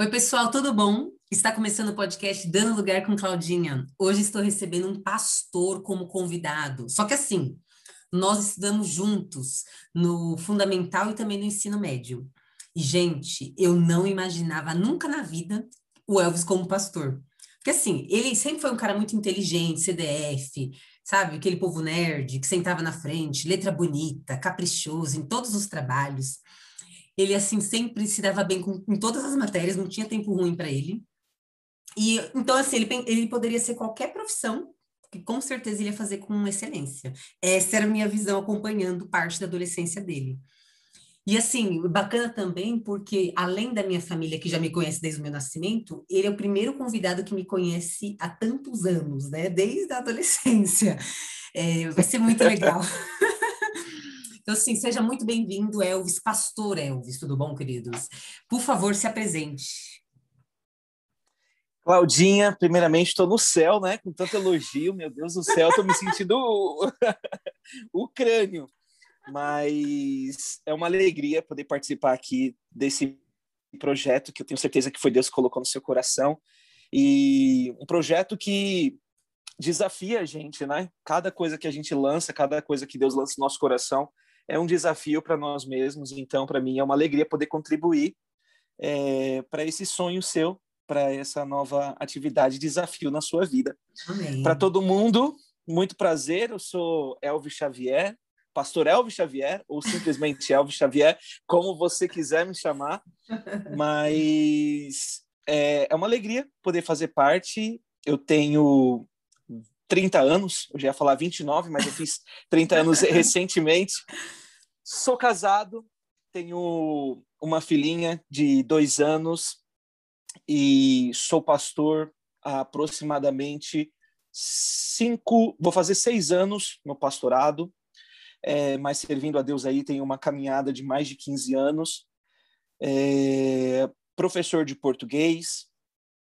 Oi, pessoal, tudo bom? Está começando o podcast Dando Lugar com Claudinha. Hoje estou recebendo um pastor como convidado. Só que assim, nós estudamos juntos no fundamental e também no ensino médio. E, gente, eu não imaginava nunca na vida o Elvis como pastor. Porque assim, ele sempre foi um cara muito inteligente, CDF, sabe? Aquele povo nerd que sentava na frente, letra bonita, caprichoso em todos os trabalhos. Ele, assim, sempre se dava bem com, todas as matérias, não tinha tempo ruim para ele. E, então, assim, ele, ele poderia ser qualquer profissão, que com certeza ele ia fazer com excelência. Essa era a minha visão acompanhando parte da adolescência dele. E assim, bacana também porque, além da minha família, que já me conhece desde o meu nascimento, ele é o primeiro convidado que me conhece há tantos anos, né? Desde a adolescência. É, vai ser muito legal. Então, assim, seja muito bem-vindo, Elvis, pastor Elvis, tudo bom, queridos? Por favor, se apresente. Claudinha, primeiramente, estou no céu, né? Com tanto elogio, meu Deus do céu, estou me sentindo o... crânio. Mas é uma alegria poder participar aqui desse projeto que eu tenho certeza que foi Deus que colocou no seu coração. E um projeto que desafia a gente, né? Cada coisa que a gente lança, cada coisa que Deus lança no nosso coração, é um desafio para nós mesmos. Então, para mim, é uma alegria poder contribuir é, para esse sonho seu, para essa nova atividade, desafio na sua vida. Para todo mundo, muito prazer. Eu sou Elvis Xavier, Pastor Elvis Xavier, ou simplesmente Elvis Xavier, como você quiser me chamar. Mas é, é uma alegria poder fazer parte. Eu tenho 30 anos, eu já ia falar 29, mas eu fiz 30 anos recentemente. Sou casado, tenho uma filhinha de dois anos e sou pastor há aproximadamente cinco, vou fazer seis anos no pastorado, é, mas servindo a Deus aí tem uma caminhada de mais de 15 anos. É, professor de português,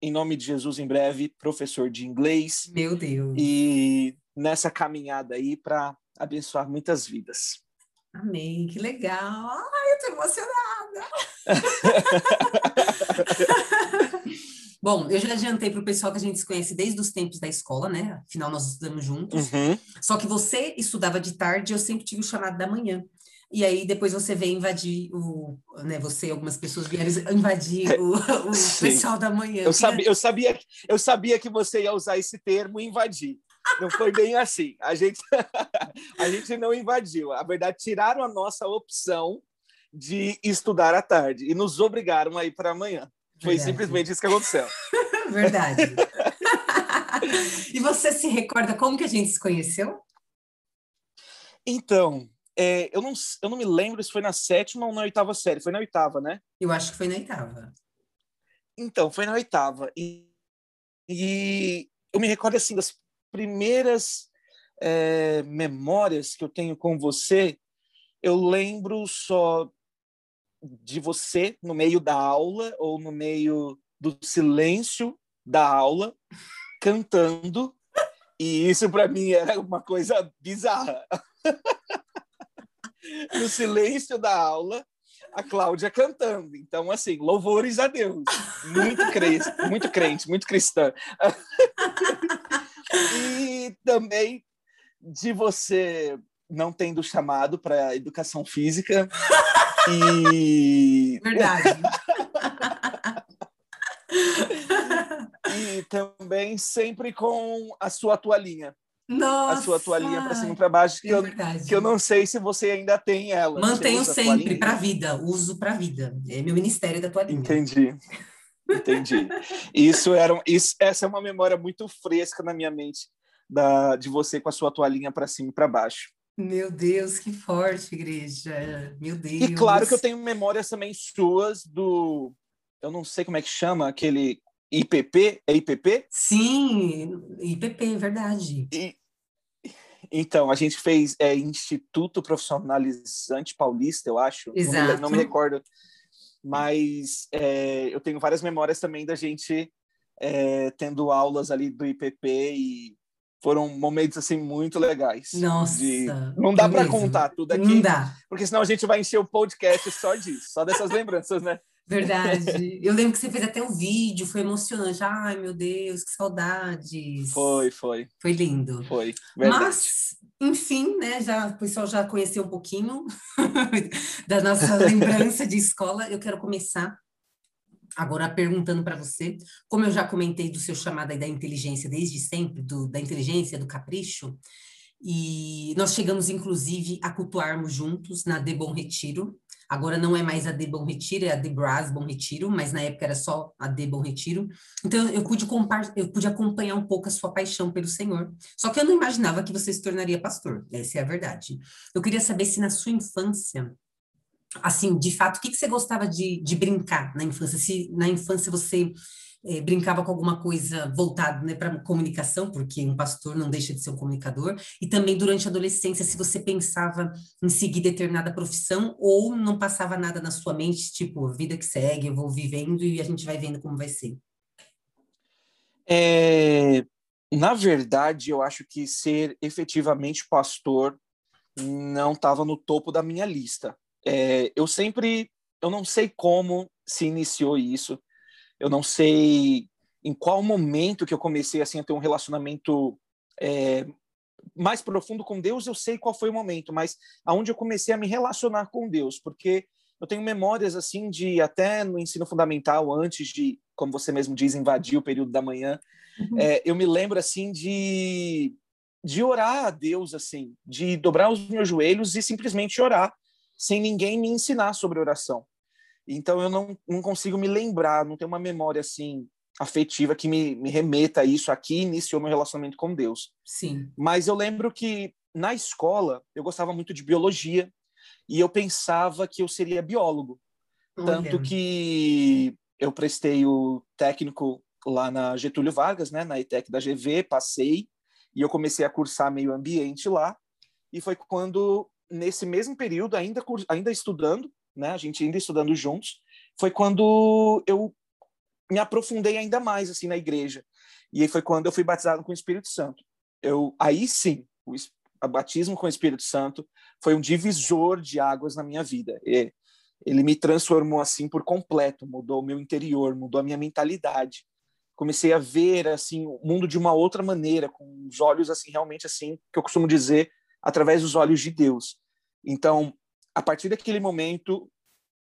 em nome de Jesus, em breve, professor de inglês. Meu Deus. E nessa caminhada aí para abençoar muitas vidas. Amém, que legal. Ai, eu tô emocionada. Bom, eu já adiantei para o pessoal que a gente se conhece desde os tempos da escola, né? Afinal, nós estudamos juntos. Uhum. Só que você estudava de tarde, eu sempre tive o chamado da manhã. E aí depois você veio invadir o, né, você algumas pessoas vieram invadir o, o pessoal da manhã. Eu sabia, eu sabia, eu sabia que você ia usar esse termo invadir. Não foi bem assim. A gente, a gente não invadiu. A verdade, tiraram a nossa opção de estudar à tarde e nos obrigaram a ir para amanhã. Foi Verdade. simplesmente isso que aconteceu. Verdade. e você se recorda como que a gente se conheceu? Então, é, eu, não, eu não me lembro se foi na sétima ou na oitava série. Foi na oitava, né? Eu acho que foi na oitava. Então, foi na oitava. E, e eu me recordo, assim, das primeiras é, memórias que eu tenho com você. Eu lembro só de você no meio da aula ou no meio do silêncio da aula, cantando. E isso para mim era uma coisa bizarra. no silêncio da aula, a Cláudia cantando. Então, assim, louvores a Deus. Muito crente, muito crente, muito cristã. e também de você não tendo chamado para educação física e verdade e também sempre com a sua toalhinha nossa! A sua toalhinha para cima e para baixo, que, é eu, que eu não sei se você ainda tem ela. Mantenho sempre, para a vida, uso para a vida. É meu ministério da toalhinha. Entendi. Entendi. isso era isso, essa é uma memória muito fresca na minha mente da, de você com a sua toalhinha para cima e para baixo. Meu Deus, que forte, igreja. Meu Deus. E claro que eu tenho memórias também suas do. Eu não sei como é que chama, aquele IPP. É IPP? Sim, IPP, é verdade. E, então, a gente fez é, Instituto Profissionalizante Paulista, eu acho. Exato. Não não me recordo. Mas é, eu tenho várias memórias também da gente é, tendo aulas ali do IPP e foram momentos assim muito legais. Nossa. De... Não dá para contar tudo aqui. Não dá. Porque senão a gente vai encher o podcast só disso, só dessas lembranças, né? Verdade. Eu lembro que você fez até um vídeo, foi emocionante. Ai, meu Deus, que saudades. Foi, foi. Foi lindo. Foi. Verdade. Mas, enfim, né? Já, o pessoal já conheceu um pouquinho da nossa lembrança de escola. Eu quero começar agora perguntando para você, como eu já comentei do seu chamado aí da inteligência desde sempre, do, da inteligência, do capricho, e nós chegamos, inclusive, a cultuarmos juntos na De Bom Retiro. Agora não é mais a De Bom Retiro, é a De Brás Bom Retiro, mas na época era só a De Bom Retiro. Então eu pude, eu pude acompanhar um pouco a sua paixão pelo Senhor. Só que eu não imaginava que você se tornaria pastor, essa é a verdade. Eu queria saber se na sua infância, assim, de fato, o que, que você gostava de, de brincar na infância? Se na infância você é, brincava com alguma coisa voltada né, para comunicação, porque um pastor não deixa de ser um comunicador, e também durante a adolescência, se você pensava em seguir determinada profissão ou não passava nada na sua mente, tipo, vida que segue, eu vou vivendo e a gente vai vendo como vai ser. É, na verdade, eu acho que ser efetivamente pastor não estava no topo da minha lista. É, eu sempre, eu não sei como se iniciou isso, eu não sei em qual momento que eu comecei assim a ter um relacionamento é, mais profundo com Deus, eu sei qual foi o momento, mas aonde eu comecei a me relacionar com Deus, porque eu tenho memórias assim de até no ensino fundamental, antes de, como você mesmo diz, invadir o período da manhã, uhum. é, eu me lembro assim de de orar a Deus assim, de dobrar os meus joelhos e simplesmente orar, sem ninguém me ensinar sobre oração. Então eu não, não consigo me lembrar, não tenho uma memória assim afetiva que me, me remeta a isso aqui iniciou meu relacionamento com Deus. Sim. Mas eu lembro que na escola eu gostava muito de biologia e eu pensava que eu seria biólogo. Olha. Tanto que eu prestei o técnico lá na Getúlio Vargas, né, na ETEC da GV, passei e eu comecei a cursar meio ambiente lá. E foi quando nesse mesmo período, ainda ainda estudando, né? A gente ainda estudando juntos, foi quando eu me aprofundei ainda mais assim na igreja. E aí foi quando eu fui batizado com o Espírito Santo. Eu aí sim, o, batismo com o Espírito Santo foi um divisor de águas na minha vida. E, ele me transformou assim por completo, mudou o meu interior, mudou a minha mentalidade. Comecei a ver assim o mundo de uma outra maneira, com os olhos assim realmente assim que eu costumo dizer através dos olhos de Deus. Então, a partir daquele momento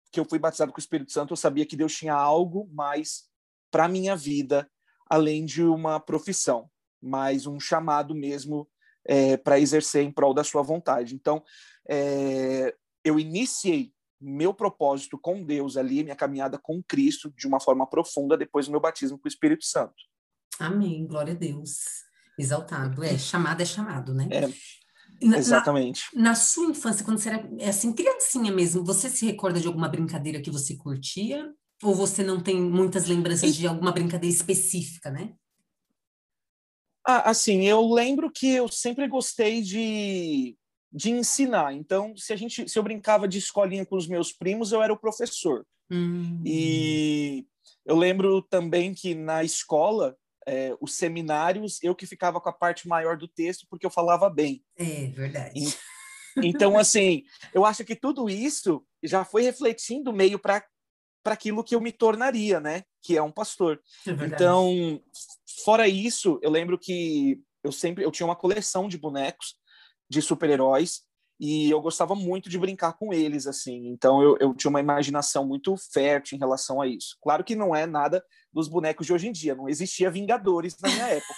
que eu fui batizado com o Espírito Santo, eu sabia que Deus tinha algo mais para minha vida, além de uma profissão, mais um chamado mesmo é, para exercer em prol da sua vontade. Então, é, eu iniciei meu propósito com Deus ali, minha caminhada com Cristo, de uma forma profunda, depois do meu batismo com o Espírito Santo. Amém, glória a Deus. Exaltado. É, chamado é chamado, né? É. Na, Exatamente. Na, na, sua infância, quando você era é assim, criancinha mesmo, você se recorda de alguma brincadeira que você curtia? Ou você não tem muitas lembranças e... de alguma brincadeira específica, né? Ah, assim, eu lembro que eu sempre gostei de, de ensinar. Então, se a gente, se eu brincava de escolinha com os meus primos, eu era o professor. Hum. E eu lembro também que na escola é, os seminários, eu que ficava com a parte maior do texto porque eu falava bem. É verdade. E, então, assim, eu acho que tudo isso já foi refletindo meio para para aquilo que eu me tornaria, né? Que é um pastor. É então, fora isso, eu lembro que eu sempre eu tinha uma coleção de bonecos de super-heróis e eu gostava muito de brincar com eles, assim. Então, eu, eu tinha uma imaginação muito fértil em relação a isso. Claro que não é nada dos bonecos de hoje em dia. Não existia Vingadores na minha época.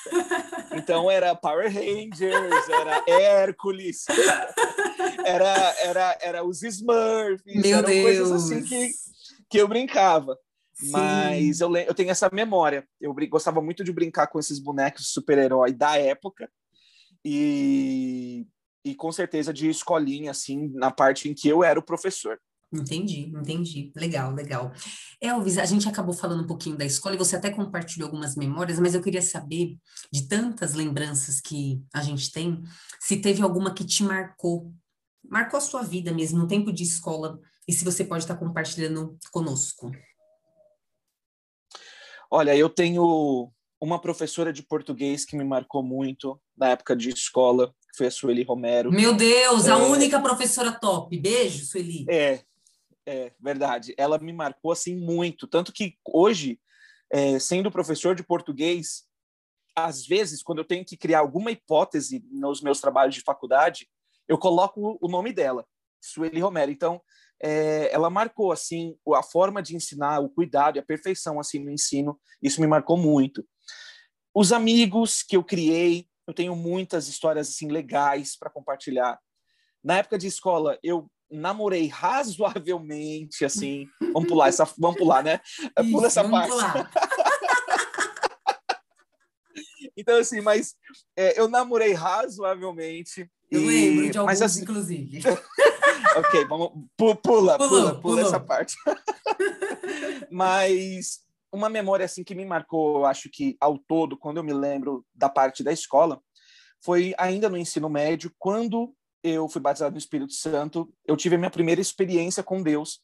Então era Power Rangers, era Hércules, era, era, era os Smurfs, Meu eram Deus. coisas assim que, que eu brincava. Sim. Mas eu, eu tenho essa memória. Eu gostava muito de brincar com esses bonecos super-herói da época. E, e com certeza de escolinha, assim, na parte em que eu era o professor. Entendi, entendi. Legal, legal. Elvis, a gente acabou falando um pouquinho da escola e você até compartilhou algumas memórias, mas eu queria saber, de tantas lembranças que a gente tem, se teve alguma que te marcou, marcou a sua vida mesmo, no tempo de escola, e se você pode estar compartilhando conosco. Olha, eu tenho uma professora de português que me marcou muito na época de escola, que foi a Sueli Romero. Meu Deus, é... a única professora top. Beijo, Sueli. É, É, verdade. Ela me marcou assim muito. Tanto que hoje, é, sendo professor de português, às vezes, quando eu tenho que criar alguma hipótese nos meus trabalhos de faculdade, eu coloco o nome dela, Sueli Romero. Então, é, ela marcou assim a forma de ensinar, o cuidado e a perfeição assim no ensino. Isso me marcou muito. Os amigos que eu criei, eu tenho muitas histórias assim legais para compartilhar. Na época de escola, eu namorei razoavelmente, assim. Vamos pular essa, vamos pular, né? Isso, Pula essa parte. então, assim, mas é, eu namorei razoavelmente. Eu e... lembro de alguns, mas, assim... inclusive. ok, vamos. Pula, pula, pula, pula essa parte. mas uma memória assim que me marcou, acho que ao todo, quando eu me lembro da parte da escola, foi ainda no ensino médio, quando eu fui batizado no Espírito Santo, eu tive a minha primeira experiência com Deus.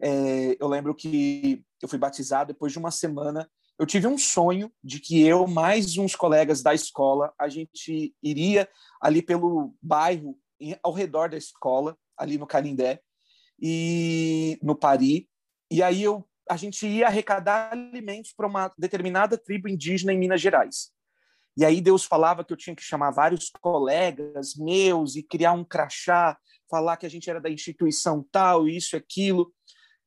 É, eu lembro que eu fui batizado depois de uma semana. Eu tive um sonho de que eu, mais uns colegas da escola, a gente iria ali pelo bairro, ao redor da escola, ali no Canindé, e no Pari. E aí eu, a gente ia arrecadar alimentos para uma determinada tribo indígena em Minas Gerais. E aí Deus falava que eu tinha que chamar vários colegas meus e criar um crachá, falar que a gente era da instituição tal, isso, aquilo.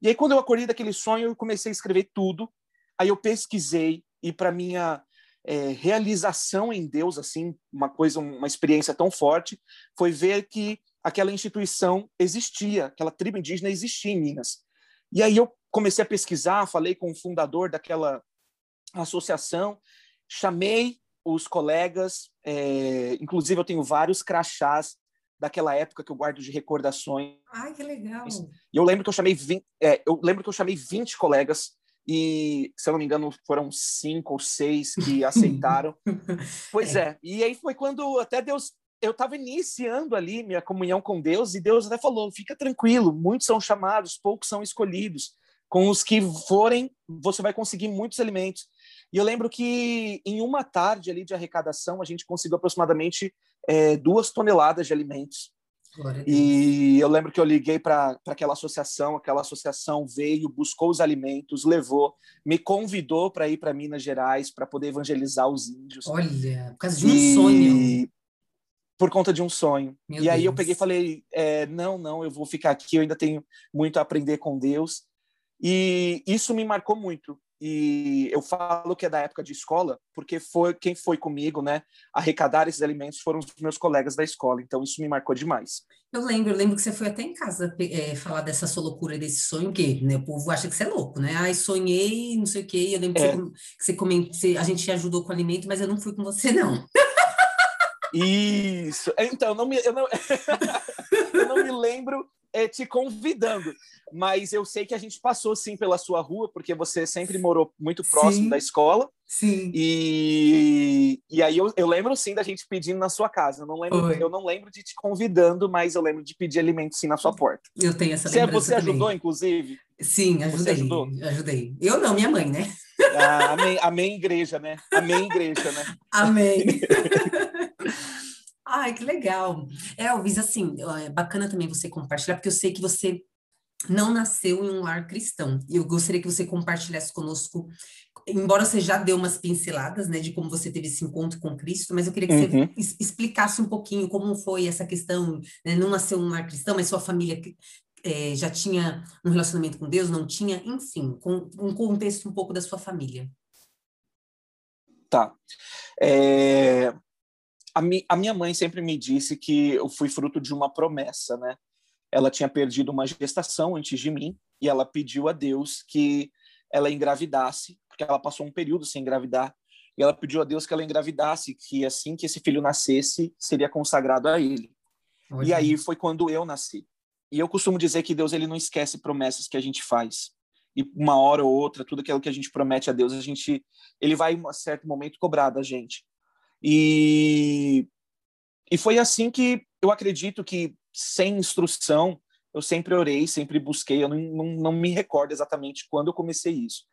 E aí quando eu acordei daquele sonho, eu comecei a escrever tudo. Aí eu pesquisei e para minha é, realização em Deus, assim, uma coisa, uma experiência tão forte, foi ver que aquela instituição existia, aquela tribo indígena existia em Minas. E aí eu comecei a pesquisar, falei com o fundador daquela associação, chamei os colegas, é, inclusive eu tenho vários crachás daquela época que eu guardo de recordações. Ai, que legal! E eu lembro que eu chamei 20, é, eu lembro que eu chamei 20 colegas e, se eu não me engano, foram cinco ou seis que aceitaram. pois é. é. E aí foi quando até Deus eu estava iniciando ali minha comunhão com Deus e Deus até falou: fica tranquilo, muitos são chamados, poucos são escolhidos. Com os que forem, você vai conseguir muitos alimentos. E eu lembro que em uma tarde ali de arrecadação, a gente conseguiu aproximadamente é, duas toneladas de alimentos. E eu lembro que eu liguei para aquela associação, aquela associação veio, buscou os alimentos, levou, me convidou para ir para Minas Gerais para poder evangelizar os índios. Olha, por causa de um e... sonho. Por conta de um sonho. Meu e aí eu peguei e falei: é, não, não, eu vou ficar aqui, eu ainda tenho muito a aprender com Deus. E isso me marcou muito e eu falo que é da época de escola, porque foi quem foi comigo, né, arrecadar esses alimentos foram os meus colegas da escola, então isso me marcou demais. Eu lembro, eu lembro que você foi até em casa é, falar dessa sua loucura, desse sonho, que né, o povo acha que você é louco, né? Ai, sonhei, não sei o quê, eu lembro é. que, você, que você comentou, a gente te ajudou com o alimento, mas eu não fui com você, não. Isso, então, não me, eu, não, eu não me lembro é, te convidando. Mas eu sei que a gente passou sim pela sua rua, porque você sempre morou muito próximo sim, da escola. Sim. E, e aí eu, eu lembro sim da gente pedindo na sua casa. Eu não lembro, eu não lembro de te convidando, mas eu lembro de pedir alimento sim na sua porta. Eu tenho essa lembrança. Você, você ajudou, inclusive? Sim, ajudei. Você ajudou? Ajudei. Eu não, minha mãe, né? Ah, amém, amém, igreja, né? Amém, igreja, né? Amém. Ai, que legal. Elvis, assim, é bacana também você compartilhar, porque eu sei que você não nasceu em um lar cristão. E eu gostaria que você compartilhasse conosco, embora você já deu umas pinceladas, né, de como você teve esse encontro com Cristo, mas eu queria que uhum. você explicasse um pouquinho como foi essa questão, né, não nasceu em um lar cristão, mas sua família é, já tinha um relacionamento com Deus, não tinha, enfim, com um contexto um pouco da sua família. Tá. É, a, mi, a minha mãe sempre me disse que eu fui fruto de uma promessa, né? Ela tinha perdido uma gestação antes de mim e ela pediu a Deus que ela engravidasse, porque ela passou um período sem engravidar, e ela pediu a Deus que ela engravidasse, que assim que esse filho nascesse, seria consagrado a ele. E aí foi quando eu nasci. E eu costumo dizer que Deus ele não esquece promessas que a gente faz. E uma hora ou outra, tudo aquilo que a gente promete a Deus, a gente ele vai em um certo momento cobrar da gente. E, e foi assim que eu acredito que, sem instrução, eu sempre orei, sempre busquei. Eu não, não, não me recordo exatamente quando eu comecei isso,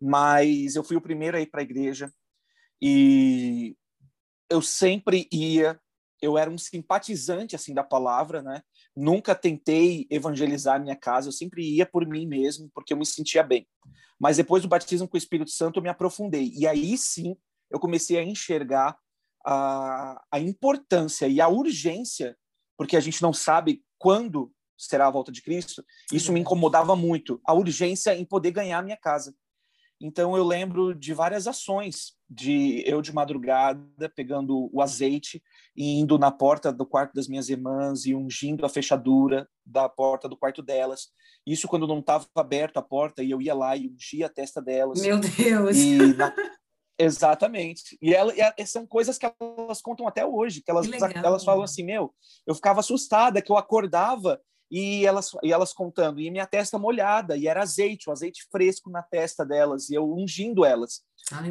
mas eu fui o primeiro a ir para a igreja e eu sempre ia. Eu era um simpatizante assim da palavra, né? nunca tentei evangelizar minha casa, eu sempre ia por mim mesmo, porque eu me sentia bem. Mas depois do batismo com o Espírito Santo, eu me aprofundei. E aí sim, eu comecei a enxergar a, a importância e a urgência, porque a gente não sabe quando será a volta de Cristo. Isso me incomodava muito, a urgência em poder ganhar a minha casa. Então eu lembro de várias ações, de eu de madrugada pegando o azeite e indo na porta do quarto das minhas irmãs e ungindo a fechadura da porta do quarto delas. Isso quando não estava aberta a porta e eu ia lá e ungia a testa delas. Meu Deus. E na... Exatamente. E, ela, e são coisas que elas contam até hoje, que elas, que elas falam assim, meu, eu ficava assustada que eu acordava e elas, e elas contando, e minha testa molhada, e era azeite, o um azeite fresco na testa delas, e eu ungindo elas.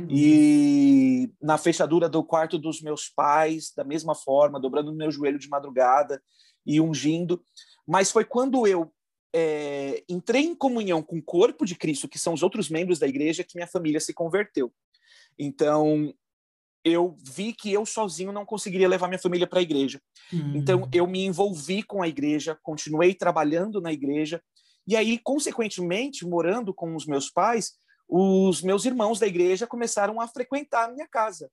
e na fechadura do quarto dos meus pais, da mesma forma, dobrando meu joelho de madrugada e ungindo. Mas foi quando eu é, entrei em comunhão com o corpo de Cristo, que são os outros membros da igreja, que minha família se converteu. Então, eu vi que eu sozinho não conseguiria levar minha família para a igreja. Hum. Então eu me envolvi com a igreja, continuei trabalhando na igreja e aí consequentemente morando com os meus pais, os meus irmãos da igreja começaram a frequentar a minha casa.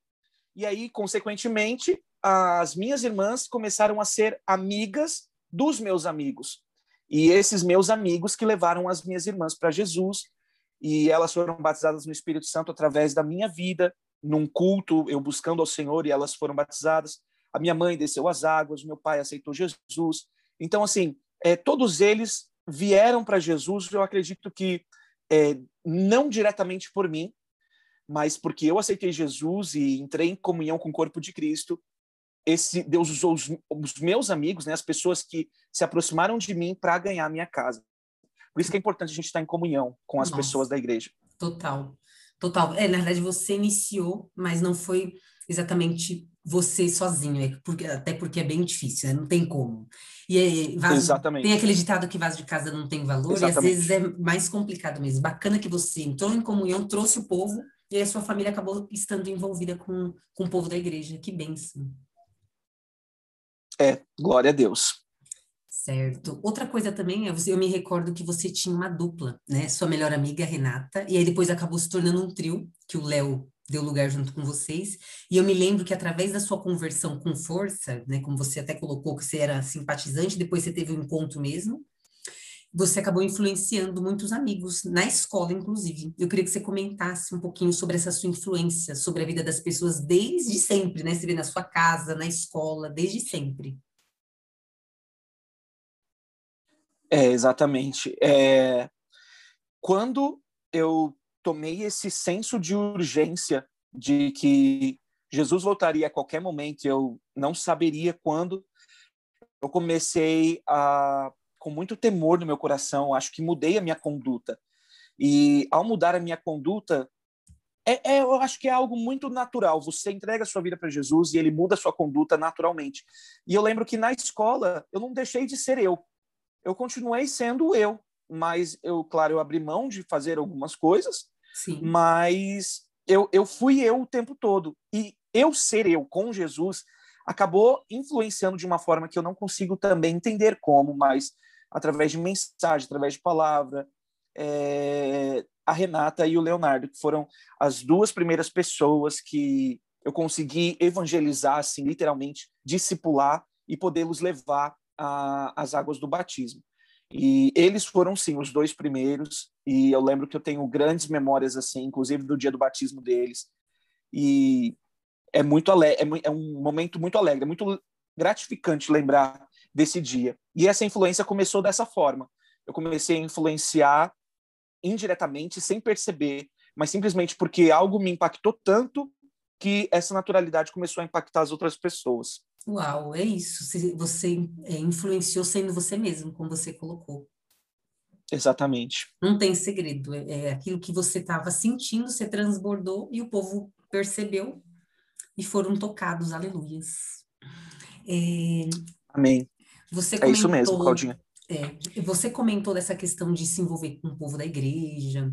E aí consequentemente as minhas irmãs começaram a ser amigas dos meus amigos. E esses meus amigos que levaram as minhas irmãs para Jesus e elas foram batizadas no Espírito Santo através da minha vida, num culto, eu buscando ao Senhor e elas foram batizadas. A minha mãe desceu as águas, meu pai aceitou Jesus. Então, assim, é, todos eles vieram para Jesus, eu acredito que é, não diretamente por mim, mas porque eu aceitei Jesus e entrei em comunhão com o corpo de Cristo, esse Deus usou os, os meus amigos, né, as pessoas que se aproximaram de mim para ganhar minha casa. Por isso que é importante a gente estar em comunhão com as Nossa, pessoas da igreja. Total. Total. É, na verdade, você iniciou, mas não foi exatamente você sozinho, é porque, até porque é bem difícil, né? não tem como. E é, vaso, Exatamente. tem aquele ditado que vaso de casa não tem valor, Exatamente. e às vezes é mais complicado mesmo. Bacana que você entrou em comunhão, trouxe o povo, e aí a sua família acabou estando envolvida com, com o povo da igreja. Que bênção. É, glória a Deus. Certo. Outra coisa também é, eu me recordo que você tinha uma dupla, né? Sua melhor amiga, Renata, e aí depois acabou se tornando um trio, que o Léo deu lugar junto com vocês. E eu me lembro que através da sua conversão com força, né? Como você até colocou que você era simpatizante, depois você teve um encontro mesmo, você acabou influenciando muitos amigos, na escola, inclusive. Eu queria que você comentasse um pouquinho sobre essa sua influência, sobre a vida das pessoas desde sempre, né? Você vê na sua casa, na escola, desde sempre. É, exatamente. É, quando eu tomei esse senso de urgência de que Jesus voltaria a qualquer momento, eu não saberia quando, eu comecei a, com muito temor no meu coração, acho que mudei a minha conduta. E ao mudar a minha conduta, é, é, eu acho que é algo muito natural. Você entrega a sua vida para Jesus e ele muda a sua conduta naturalmente. E eu lembro que na escola eu não deixei de ser eu eu continuei sendo eu, mas eu, claro, eu abri mão de fazer algumas coisas, Sim. mas eu, eu fui eu o tempo todo. E eu ser eu com Jesus acabou influenciando de uma forma que eu não consigo também entender como, mas através de mensagem, através de palavra, é, a Renata e o Leonardo, que foram as duas primeiras pessoas que eu consegui evangelizar, assim, literalmente, discipular e podê-los levar a, as águas do batismo. E eles foram, sim, os dois primeiros. E eu lembro que eu tenho grandes memórias, assim, inclusive do dia do batismo deles. E é muito alegre, é, é um momento muito alegre, é muito gratificante lembrar desse dia. E essa influência começou dessa forma. Eu comecei a influenciar indiretamente, sem perceber, mas simplesmente porque algo me impactou tanto que essa naturalidade começou a impactar as outras pessoas. Uau, é isso. Você é, influenciou sendo você mesmo, como você colocou. Exatamente. Não tem segredo. É, é aquilo que você estava sentindo, você transbordou e o povo percebeu e foram tocados. Aleluias. É, Amém. Você comentou, é isso mesmo, Claudinha. É, você comentou dessa questão de se envolver com o povo da igreja,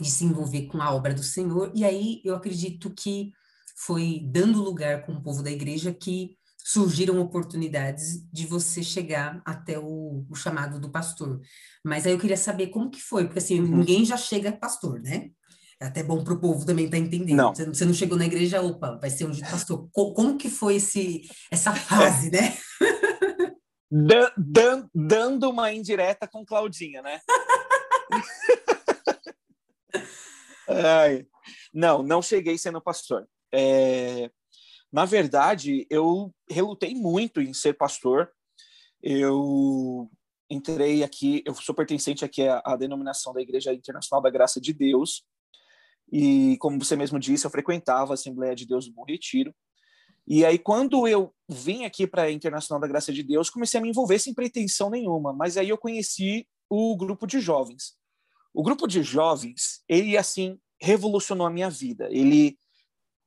de se envolver com a obra do Senhor, e aí eu acredito que foi dando lugar com o povo da igreja que surgiram oportunidades de você chegar até o, o chamado do pastor. Mas aí eu queria saber como que foi, porque assim, uhum. ninguém já chega pastor, né? É até bom para o povo também estar tá entendendo. Não. Você, você, não chegou na igreja, opa, vai ser um pastor. Como, como, que foi esse, essa fase, né? Dan, dan, dando uma indireta com Claudinha, né? Ai, não, não cheguei sendo pastor. É, na verdade, eu relutei muito em ser pastor. Eu entrei aqui, eu sou pertencente aqui à, à denominação da Igreja Internacional da Graça de Deus. E, como você mesmo disse, eu frequentava a Assembleia de Deus do Bom Retiro. E aí, quando eu vim aqui para a Internacional da Graça de Deus, comecei a me envolver sem pretensão nenhuma. Mas aí eu conheci o grupo de jovens. O grupo de jovens, ele, assim, revolucionou a minha vida. Ele,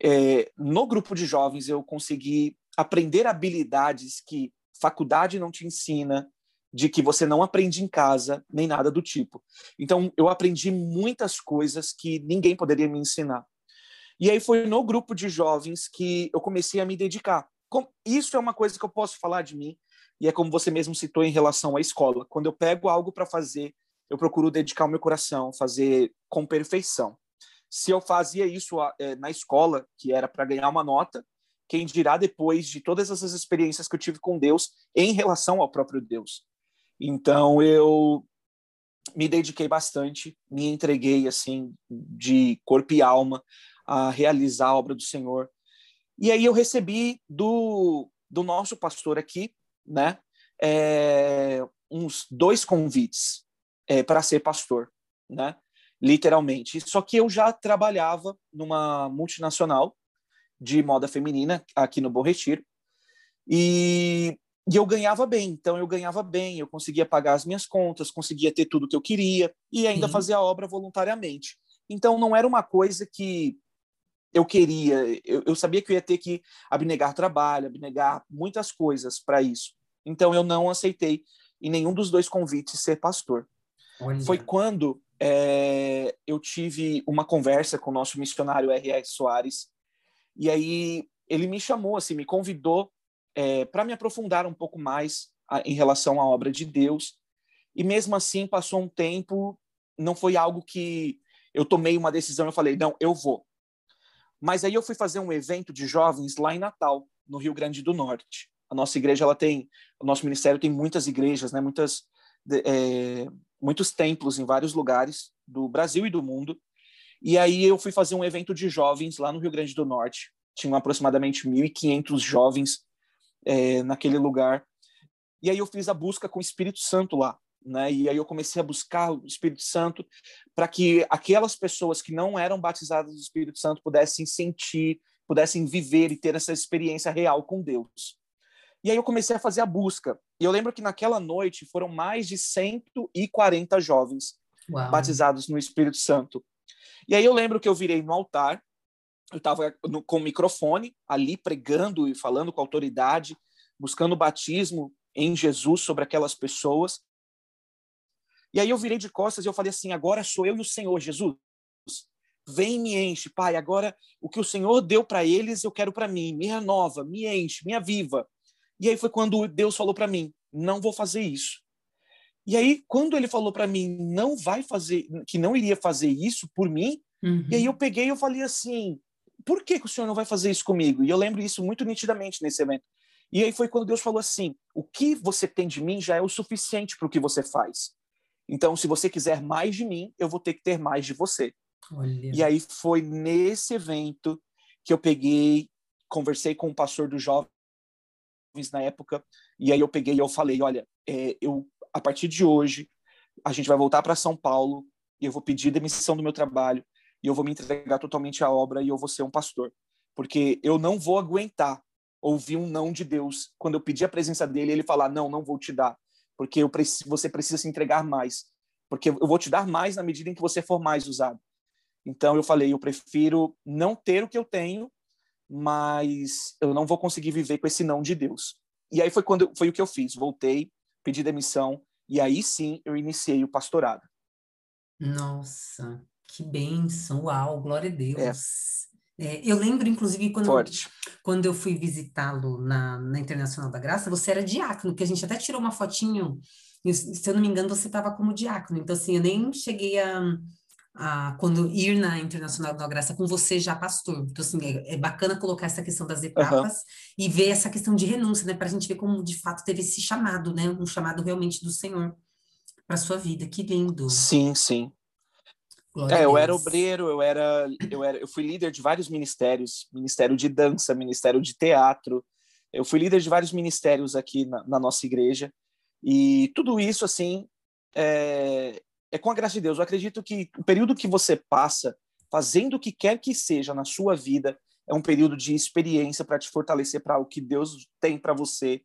é, no grupo de jovens, eu consegui aprender habilidades que faculdade não te ensina, de que você não aprende em casa, nem nada do tipo. Então, eu aprendi muitas coisas que ninguém poderia me ensinar. E aí foi no grupo de jovens que eu comecei a me dedicar. Isso é uma coisa que eu posso falar de mim, e é como você mesmo citou em relação à escola. Quando eu pego algo para fazer, eu procuro dedicar o meu coração, fazer com perfeição. Se eu fazia isso é, na escola, que era para ganhar uma nota, quem dirá depois de todas essas experiências que eu tive com Deus em relação ao próprio Deus. Então eu me dediquei bastante, me entreguei assim de corpo e alma a realizar a obra do Senhor. E aí eu recebi do, do nosso pastor aqui, né, é, uns dois convites é, para ser pastor, né, literalmente. Só que eu já trabalhava numa multinacional de moda feminina aqui no Bom Retiro. E e eu ganhava bem, então eu ganhava bem, eu conseguia pagar as minhas contas, conseguia ter tudo que eu queria e ainda fazer a obra voluntariamente. Então não era uma coisa que eu queria, eu, eu sabia que eu ia ter que abnegar trabalho, abnegar muitas coisas para isso. Então eu não aceitei em nenhum dos dois convites ser pastor. Olha. Foi quando é, eu tive uma conversa com o nosso missionário R.R. Soares, e aí ele me chamou, assim, me convidou é, para me aprofundar um pouco mais a, em relação à obra de Deus. E mesmo assim, passou um tempo, não foi algo que eu tomei uma decisão, eu falei, não, eu vou. Mas aí eu fui fazer um evento de jovens lá em Natal, no Rio Grande do Norte. A nossa igreja, ela tem, o nosso ministério tem muitas igrejas, né, muitas, é, muitos templos em vários lugares do Brasil e do mundo. E aí eu fui fazer um evento de jovens lá no Rio Grande do Norte. Tinham aproximadamente 1.500 jovens é, naquele lugar. E aí eu fiz a busca com o Espírito Santo lá, né? E aí eu comecei a buscar o Espírito Santo para que aquelas pessoas que não eram batizadas do Espírito Santo pudessem sentir, pudessem viver e ter essa experiência real com Deus. E aí eu comecei a fazer a busca. E eu lembro que naquela noite foram mais de 140 jovens Uau. batizados no Espírito Santo. E aí eu lembro que eu virei no altar eu estava com o microfone ali pregando e falando com autoridade, buscando batismo em Jesus sobre aquelas pessoas. E aí eu virei de costas e eu falei assim: agora sou eu e o Senhor, Jesus. Vem e me enche, Pai. Agora o que o Senhor deu para eles, eu quero para mim. Me renova, me enche, me aviva. E aí foi quando Deus falou para mim: não vou fazer isso. E aí, quando ele falou para mim, não vai fazer, que não iria fazer isso por mim, uhum. e aí eu peguei e eu falei assim: por que, que o senhor não vai fazer isso comigo? E eu lembro isso muito nitidamente nesse evento. E aí foi quando Deus falou assim: o que você tem de mim já é o suficiente para o que você faz. Então, se você quiser mais de mim, eu vou ter que ter mais de você. Olha. E aí foi nesse evento que eu peguei, conversei com o pastor dos jovens na época, e aí eu peguei e eu falei: olha, é, eu a partir de hoje a gente vai voltar para São Paulo e eu vou pedir demissão do meu trabalho e eu vou me entregar totalmente à obra e eu vou ser um pastor. Porque eu não vou aguentar ouvir um não de Deus quando eu pedir a presença dele ele falar: não, não vou te dar, porque eu você precisa se entregar mais. Porque eu vou te dar mais na medida em que você for mais usado. Então eu falei: eu prefiro não ter o que eu tenho, mas eu não vou conseguir viver com esse não de Deus. E aí foi quando foi o que eu fiz. Voltei, pedi demissão e aí sim eu iniciei o pastorado. Nossa, que bênção, uau, glória a Deus. É, eu lembro, inclusive, quando, Forte. quando eu fui visitá-lo na, na Internacional da Graça, você era diácono, que a gente até tirou uma fotinho, se eu não me engano, você estava como diácono. Então, assim, eu nem cheguei a, a quando ir na Internacional da Graça com você já pastor. Então, assim, é, é bacana colocar essa questão das etapas uhum. e ver essa questão de renúncia, né? Para a gente ver como, de fato, teve esse chamado, né? Um chamado realmente do Senhor para sua vida. Que lindo. Sim, sim. Glória é, eu era obreiro, eu era, eu era, eu fui líder de vários ministérios, ministério de dança, ministério de teatro. Eu fui líder de vários ministérios aqui na, na nossa igreja e tudo isso assim é, é com a graça de Deus. Eu acredito que o período que você passa fazendo o que quer que seja na sua vida é um período de experiência para te fortalecer para o que Deus tem para você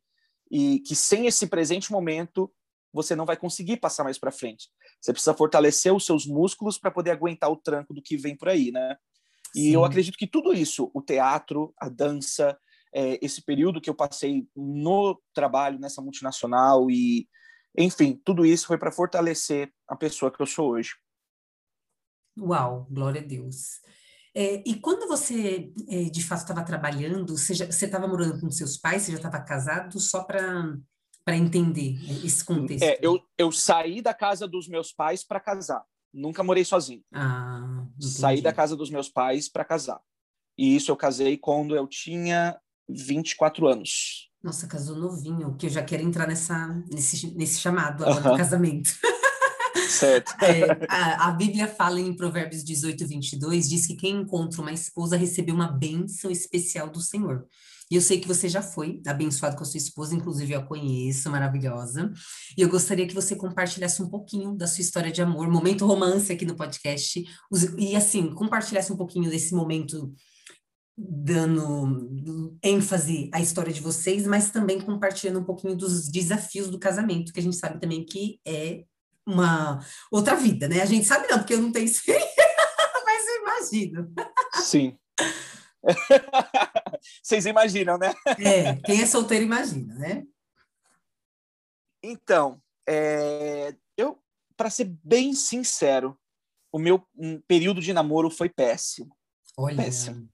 e que sem esse presente momento você não vai conseguir passar mais para frente. Você precisa fortalecer os seus músculos para poder aguentar o tranco do que vem por aí, né? E Sim. eu acredito que tudo isso, o teatro, a dança, é, esse período que eu passei no trabalho nessa multinacional e, enfim, tudo isso foi para fortalecer a pessoa que eu sou hoje. Uau, glória a Deus. É, e quando você, é, de fato, estava trabalhando, você estava morando com seus pais, você já estava casado, só para para entender esse contexto? É, eu, eu saí da casa dos meus pais para casar. Nunca morei sozinho. Ah, saí da casa dos meus pais para casar. E isso eu casei quando eu tinha 24 anos. Nossa, casou novinho, que eu já quero entrar nessa, nesse, nesse chamado agora do casamento. Certo. É, a, a, Bíblia fala em Provérbios 18, 22, diz que quem encontra uma esposa recebeu uma bênção especial do Senhor. E eu sei que você já foi abençoado com a sua esposa, inclusive eu a conheço, maravilhosa. E eu gostaria que você compartilhasse um pouquinho da sua história de amor, momento romance aqui no podcast. E assim, compartilhasse um pouquinho desse momento dando ênfase à história de vocês, mas também compartilhando um pouquinho dos desafios do casamento, que a gente sabe também que é uma outra vida, né? A gente sabe não, porque eu não tenho isso, mas eu imagino. Sim. Vocês imaginam, né? É, quem é solteiro imagina, né? Então, é, eu, para ser bem sincero, o meu período de namoro foi péssimo. Olha. Péssimo.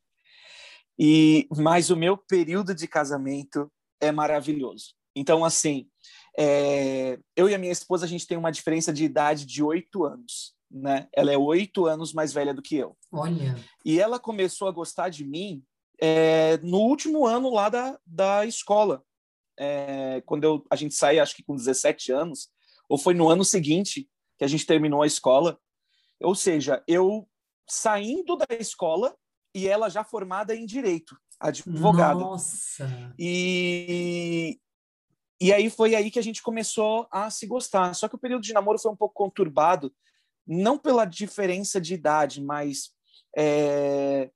E, mas o meu período de casamento é maravilhoso. Então, assim, é, eu e a minha esposa, a gente tem uma diferença de idade de oito anos né? Ela é oito anos mais velha do que eu. Olha. E ela começou a gostar de mim é, no último ano lá da, da escola. É, quando eu, a gente sai, acho que com 17 anos, ou foi no ano seguinte que a gente terminou a escola. Ou seja, eu saindo da escola e ela já formada em direito, advogada. Nossa! E, e aí foi aí que a gente começou a se gostar. Só que o período de namoro foi um pouco conturbado, não pela diferença de idade, mas é,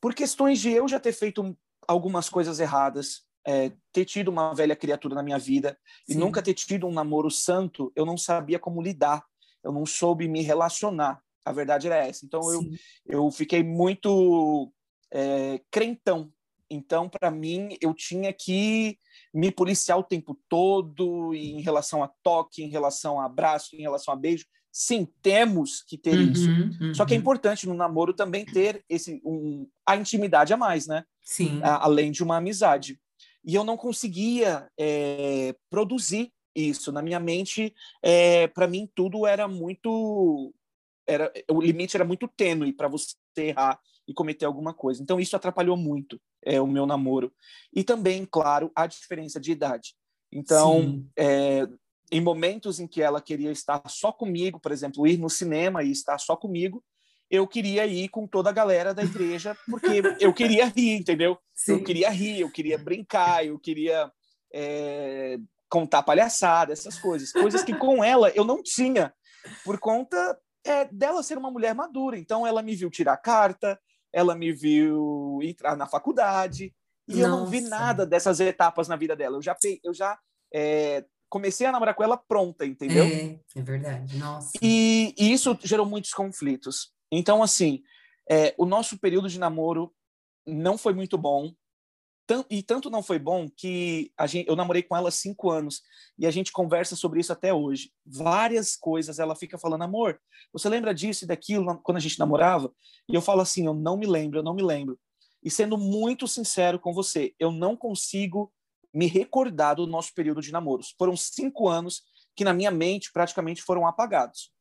por questões de eu já ter feito algumas coisas erradas, é, ter tido uma velha criatura na minha vida Sim. e nunca ter tido um namoro santo, eu não sabia como lidar, eu não soube me relacionar. A verdade era essa. Então eu, eu fiquei muito é, crentão. Então, para mim, eu tinha que me policiar o tempo todo em relação a toque, em relação a abraço, em relação a beijo. Sim, temos que ter uhum, isso. Uhum. Só que é uhum. importante no namoro também ter esse um, a intimidade a mais, né? Sim. A, além de uma amizade. E eu não conseguia é, produzir isso na minha mente. É, para mim tudo era muito, era o limite era muito tênue para você errar e cometer alguma coisa. Então isso atrapalhou muito é, o meu namoro. E também, claro, a diferença de idade. Então, é, em momentos em que ela queria estar só comigo, por exemplo, ir no cinema e estar só comigo, eu queria ir com toda a galera da igreja, porque eu queria rir, entendeu? Sim. Eu queria rir, eu queria brincar, eu queria é, contar palhaçada, essas coisas. Coisas que com ela eu não tinha, por conta é, dela ser uma mulher madura. Então ela me viu tirar carta, ela me viu entrar na faculdade, e Nossa. eu não vi nada dessas etapas na vida dela. Eu já, eu já é, comecei a namorar com ela pronta, entendeu? É, é verdade, nossa. E, e isso gerou muitos conflitos. Então, assim, é, o nosso período de namoro não foi muito bom. E tanto não foi bom que a gente, eu namorei com ela cinco anos e a gente conversa sobre isso até hoje. Várias coisas ela fica falando, amor, você lembra disso e daquilo quando a gente namorava? E eu falo assim, eu não me lembro, eu não me lembro. E sendo muito sincero com você, eu não consigo me recordar do nosso período de namoros. Foram cinco anos que na minha mente praticamente foram apagados.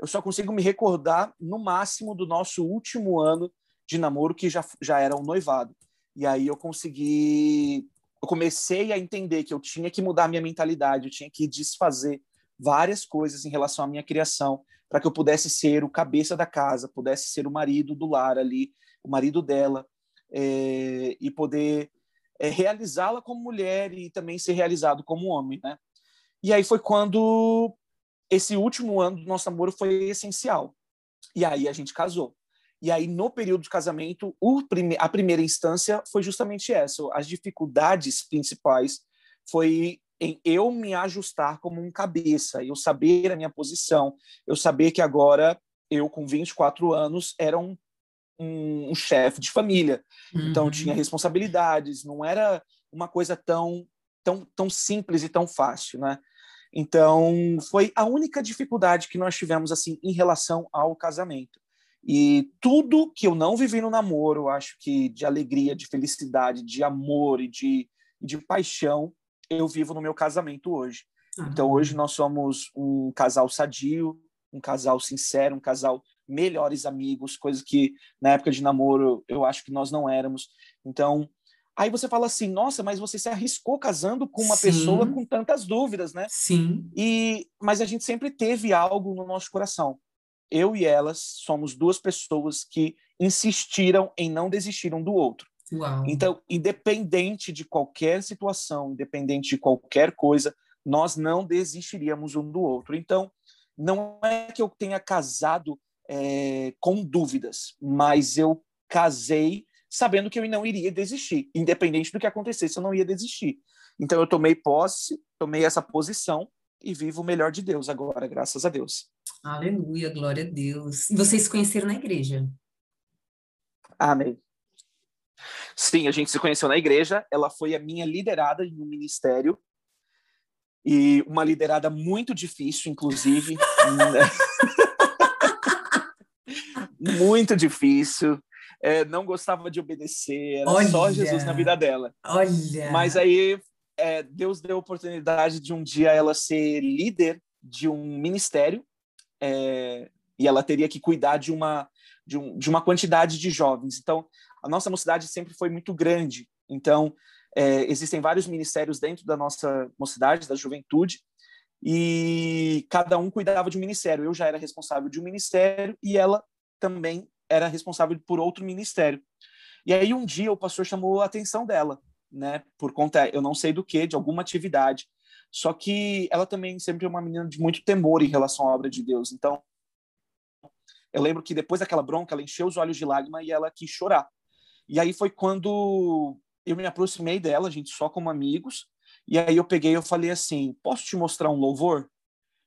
Eu só consigo me recordar no máximo do nosso último ano de namoro que já, já era um noivado. E aí eu consegui. Eu comecei a entender que eu tinha que mudar minha mentalidade, eu tinha que desfazer várias coisas em relação à minha criação, para que eu pudesse ser o cabeça da casa, pudesse ser o marido do lar ali, o marido dela, é, e poder é, realizá-la como mulher e também ser realizado como homem, né? E aí foi quando esse último ano do nosso namoro foi essencial. E aí a gente casou. E aí, no período de casamento, prime a primeira instância foi justamente essa. As dificuldades principais foi em eu me ajustar como um cabeça, eu saber a minha posição, eu saber que agora eu, com 24 anos, era um, um, um chefe de família. Uhum. Então, tinha responsabilidades, não era uma coisa tão, tão, tão simples e tão fácil, né? Então, foi a única dificuldade que nós tivemos assim em relação ao casamento. E tudo que eu não vivi no namoro, acho que de alegria, de felicidade, de amor e de, de paixão, eu vivo no meu casamento hoje. Uhum. Então, hoje nós somos um casal sadio, um casal sincero, um casal melhores amigos, coisas que na época de namoro eu acho que nós não éramos. Então, aí você fala assim: nossa, mas você se arriscou casando com uma Sim. pessoa com tantas dúvidas, né? Sim. E, mas a gente sempre teve algo no nosso coração eu e elas somos duas pessoas que insistiram em não desistir um do outro. Uau. Então, independente de qualquer situação, independente de qualquer coisa, nós não desistiríamos um do outro. Então, não é que eu tenha casado é, com dúvidas, mas eu casei sabendo que eu não iria desistir, independente do que acontecesse, eu não ia desistir. Então, eu tomei posse, tomei essa posição e vivo o melhor de Deus agora, graças a Deus. Aleluia, glória a Deus. E vocês se conheceram na igreja? Amém. Sim, a gente se conheceu na igreja. Ela foi a minha liderada em um ministério. E uma liderada muito difícil, inclusive. muito difícil. É, não gostava de obedecer. Era Olha. só Jesus na vida dela. Olha! Mas aí é, Deus deu a oportunidade de um dia ela ser líder de um ministério é, e ela teria que cuidar de uma, de, um, de uma quantidade de jovens. Então, a nossa mocidade sempre foi muito grande. Então, é, existem vários ministérios dentro da nossa mocidade, da juventude, e cada um cuidava de um ministério. Eu já era responsável de um ministério e ela também era responsável por outro ministério. E aí um dia o pastor chamou a atenção dela, né, por conta, eu não sei do que, de alguma atividade. Só que ela também sempre é uma menina de muito temor em relação à obra de Deus. Então, eu lembro que depois daquela bronca, ela encheu os olhos de lágrima e ela quis chorar. E aí foi quando eu me aproximei dela, a gente só como amigos, e aí eu peguei eu falei assim: "Posso te mostrar um louvor?"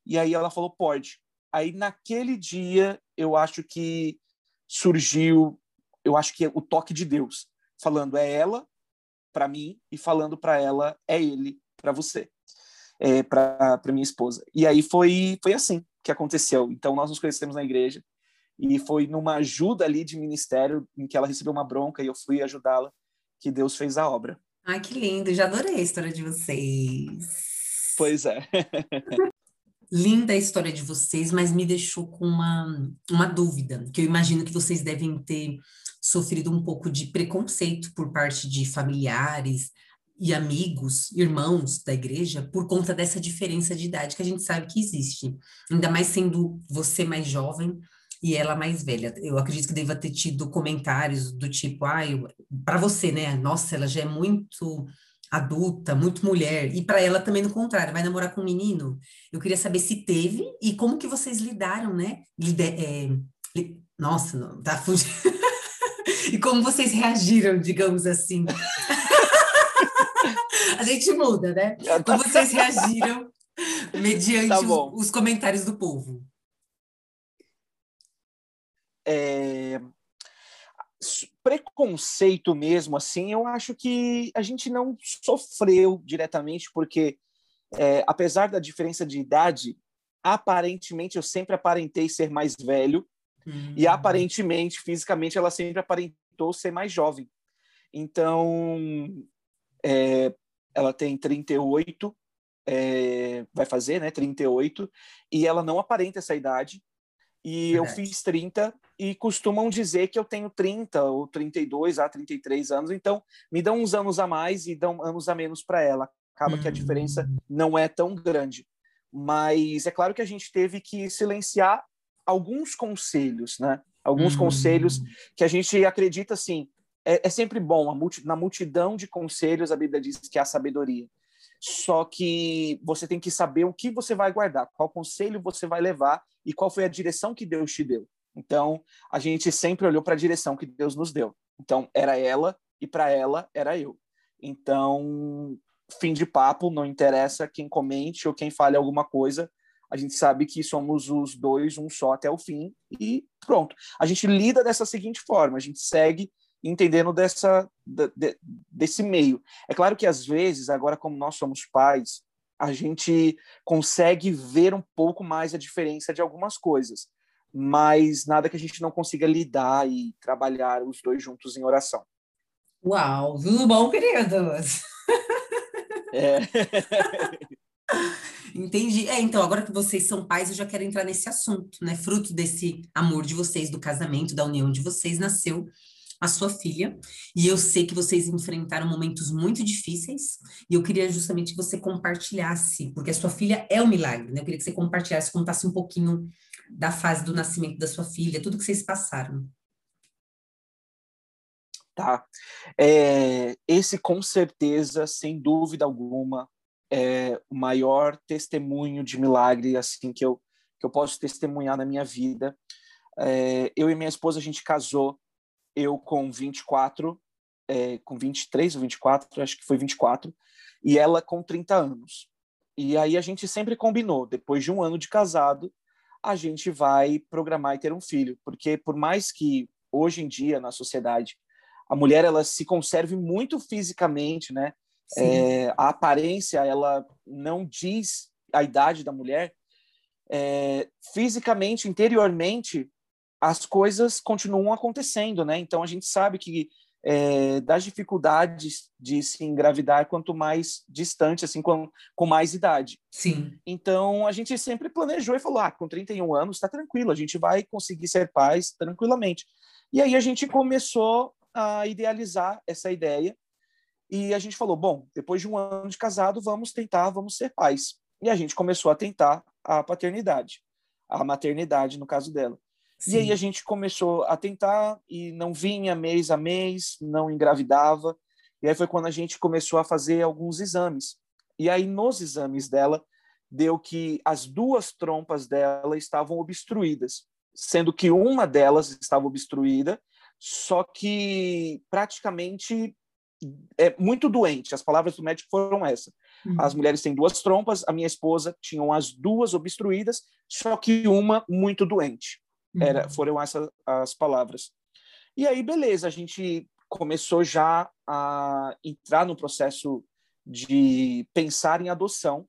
E aí ela falou: "Pode". Aí naquele dia eu acho que surgiu, eu acho que é o toque de Deus, falando é ela para mim e falando para ela é ele para você é, para minha esposa. E aí foi, foi assim que aconteceu. Então, nós nos conhecemos na igreja e foi numa ajuda ali de ministério em que ela recebeu uma bronca e eu fui ajudá-la que Deus fez a obra. Ai, que lindo! Já adorei a história de vocês. Pois é. Linda a história de vocês, mas me deixou com uma, uma dúvida, que eu imagino que vocês devem ter sofrido um pouco de preconceito por parte de familiares, e amigos, irmãos da igreja, por conta dessa diferença de idade que a gente sabe que existe. Ainda mais sendo você mais jovem e ela mais velha. Eu acredito que deva ter tido comentários do tipo, ah, para você, né? Nossa, ela já é muito adulta, muito mulher. E para ela também no contrário, vai namorar com um menino. Eu queria saber se teve e como que vocês lidaram, né? Lide é, nossa, não, tá fugindo. e como vocês reagiram, digamos assim. A gente muda, né? Como vocês reagiram mediante tá os, os, comentários do povo? É... preconceito mesmo, assim, eu acho que a gente não sofreu diretamente, porque é, apesar da diferença de idade, aparentemente eu sempre aparentei ser mais velho e aparentemente, fisicamente, ela sempre aparentou ser mais jovem. Então, é, ela tem 38, é, vai fazer, né, 38, e ela não aparenta essa idade. E Verdade. eu fiz 30 e costumam dizer que eu tenho 30 ou 32 a 33 anos, então me dão uns anos a mais e dão anos a menos para ela. Acaba que a diferença hum. não é tão grande. Mas é claro que a gente teve que silenciar alguns conselhos, né? Alguns uhum. conselhos que a gente acredita assim, é, é sempre bom. Multi, na multidão de conselhos, a Bíblia diz que há sabedoria. Só que você tem que saber o que você vai guardar, qual conselho você vai levar e qual foi a direção que Deus te deu. Então, a gente sempre olhou para a direção que Deus nos deu. Então, era ela e para ela era eu. Então, fim de papo, não interessa quem comente ou quem fale alguma coisa, a gente sabe que somos os dois um só até o fim e pronto. A gente lida dessa seguinte forma, a gente segue entendendo dessa de, desse meio. É claro que às vezes, agora como nós somos pais, a gente consegue ver um pouco mais a diferença de algumas coisas, mas nada que a gente não consiga lidar e trabalhar os dois juntos em oração. Uau, tudo bom, queridos? É. Entendi. É, então, agora que vocês são pais, eu já quero entrar nesse assunto, né? Fruto desse amor de vocês, do casamento, da união de vocês, nasceu a sua filha. E eu sei que vocês enfrentaram momentos muito difíceis. E eu queria justamente que você compartilhasse, porque a sua filha é um milagre, né? Eu queria que você compartilhasse, contasse um pouquinho da fase do nascimento da sua filha, tudo que vocês passaram. Tá. É, esse, com certeza, sem dúvida alguma, é o maior testemunho de milagre assim que eu, que eu posso testemunhar na minha vida. É, eu e minha esposa, a gente casou, eu com 24, é, com 23 ou 24, acho que foi 24, e ela com 30 anos. E aí a gente sempre combinou, depois de um ano de casado, a gente vai programar e ter um filho, porque por mais que hoje em dia na sociedade a mulher ela se conserve muito fisicamente, né? É, a aparência ela não diz a idade da mulher. É, fisicamente, interiormente, as coisas continuam acontecendo, né? Então a gente sabe que é, das dificuldades de se engravidar quanto mais distante, assim, com, com mais idade. Sim. Então a gente sempre planejou e falou: ah, com 31 anos está tranquilo, a gente vai conseguir ser pais tranquilamente. E aí a gente começou a idealizar essa ideia e a gente falou, bom, depois de um ano de casado, vamos tentar, vamos ser pais. E a gente começou a tentar a paternidade, a maternidade no caso dela. Sim. E aí a gente começou a tentar e não vinha mês a mês, não engravidava. E aí foi quando a gente começou a fazer alguns exames. E aí nos exames dela deu que as duas trompas dela estavam obstruídas, sendo que uma delas estava obstruída só que praticamente é muito doente. As palavras do médico foram essas. Uhum. As mulheres têm duas trompas, a minha esposa tinham as duas obstruídas, só que uma muito doente. Uhum. Era, foram essas as palavras. E aí, beleza, a gente começou já a entrar no processo de pensar em adoção.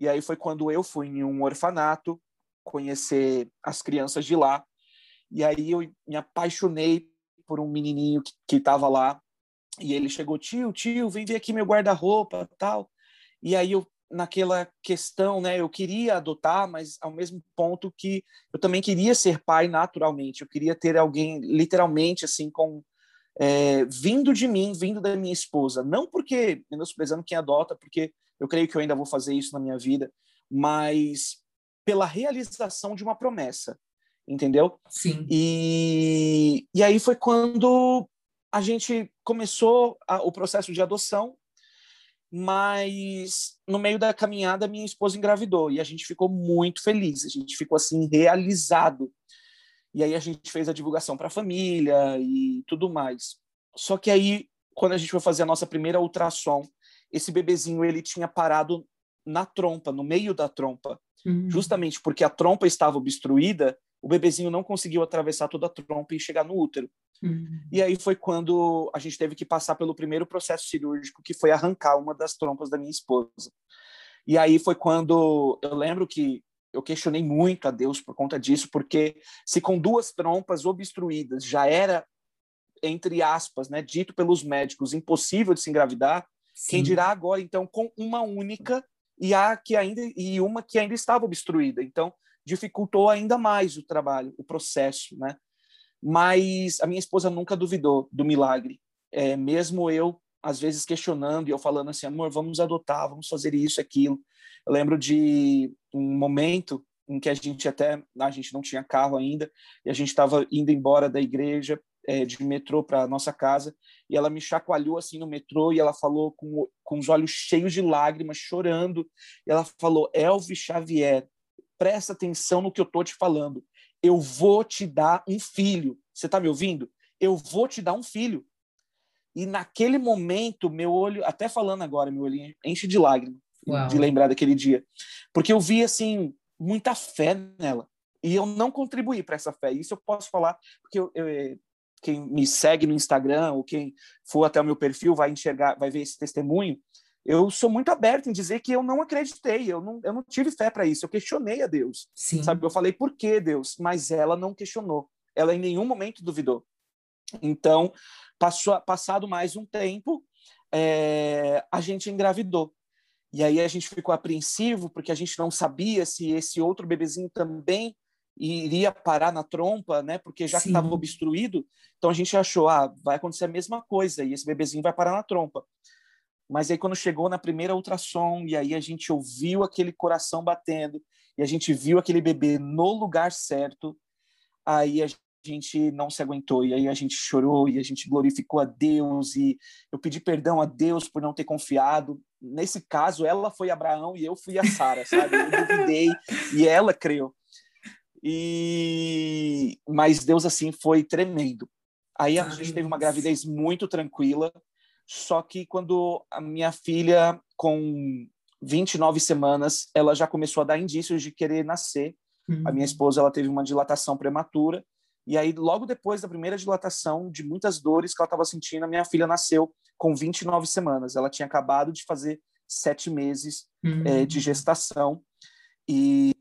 E aí foi quando eu fui em um orfanato conhecer as crianças de lá e aí eu me apaixonei por um menininho que estava lá. E ele chegou, tio, tio, vem ver aqui meu guarda-roupa, tal. E aí eu naquela questão, né, eu queria adotar, mas ao mesmo ponto que eu também queria ser pai naturalmente. Eu queria ter alguém literalmente assim com é, vindo de mim, vindo da minha esposa. Não porque menosprezando quem adota, porque eu creio que eu ainda vou fazer isso na minha vida, mas pela realização de uma promessa entendeu? Sim. E, e aí foi quando a gente começou a, o processo de adoção, mas no meio da caminhada minha esposa engravidou e a gente ficou muito feliz, a gente ficou assim realizado. E aí a gente fez a divulgação para a família e tudo mais. Só que aí quando a gente foi fazer a nossa primeira ultrassom, esse bebezinho ele tinha parado na trompa, no meio da trompa, uhum. justamente porque a trompa estava obstruída o bebezinho não conseguiu atravessar toda a trompa e chegar no útero. Uhum. E aí foi quando a gente teve que passar pelo primeiro processo cirúrgico, que foi arrancar uma das trompas da minha esposa. E aí foi quando eu lembro que eu questionei muito a Deus por conta disso, porque se com duas trompas obstruídas já era, entre aspas, né, dito pelos médicos, impossível de se engravidar, Sim. quem dirá agora, então, com uma única e a que ainda e uma que ainda estava obstruída. Então, dificultou ainda mais o trabalho, o processo, né? Mas a minha esposa nunca duvidou do milagre. É, mesmo eu, às vezes, questionando e eu falando assim, amor, vamos adotar, vamos fazer isso, aquilo. Eu lembro de um momento em que a gente até, a gente não tinha carro ainda, e a gente estava indo embora da igreja é, de metrô para nossa casa, e ela me chacoalhou assim no metrô, e ela falou com, com os olhos cheios de lágrimas, chorando, e ela falou, Elvis Xavier, presta atenção no que eu tô te falando. Eu vou te dar um filho. Você está me ouvindo? Eu vou te dar um filho. E naquele momento, meu olho, até falando agora, meu olho enche de lágrimas de lembrar daquele dia. Porque eu vi, assim, muita fé nela. E eu não contribuí para essa fé. Isso eu posso falar, porque eu, eu, quem me segue no Instagram ou quem for até o meu perfil vai enxergar, vai ver esse testemunho eu sou muito aberto em dizer que eu não acreditei, eu não, eu não tive fé para isso, eu questionei a Deus. Sim. Sabe, eu falei, por que Deus? Mas ela não questionou, ela em nenhum momento duvidou. Então, passou, passado mais um tempo, é, a gente engravidou. E aí a gente ficou apreensivo, porque a gente não sabia se esse outro bebezinho também iria parar na trompa, né? Porque já Sim. que estava obstruído, então a gente achou, ah, vai acontecer a mesma coisa e esse bebezinho vai parar na trompa. Mas aí quando chegou na primeira ultrassom e aí a gente ouviu aquele coração batendo e a gente viu aquele bebê no lugar certo, aí a gente não se aguentou e aí a gente chorou e a gente glorificou a Deus e eu pedi perdão a Deus por não ter confiado. Nesse caso, ela foi Abraão e eu fui a Sara, sabe? Eu duvidei e ela creu. E mas Deus assim foi tremendo. Aí a gente teve uma gravidez muito tranquila. Só que quando a minha filha, com 29 semanas, ela já começou a dar indícios de querer nascer. Uhum. A minha uhum. esposa ela teve uma dilatação prematura. E aí, logo depois da primeira dilatação, de muitas dores que ela estava sentindo, a minha filha nasceu com 29 semanas. Ela tinha acabado de fazer sete meses uhum. é, de gestação. E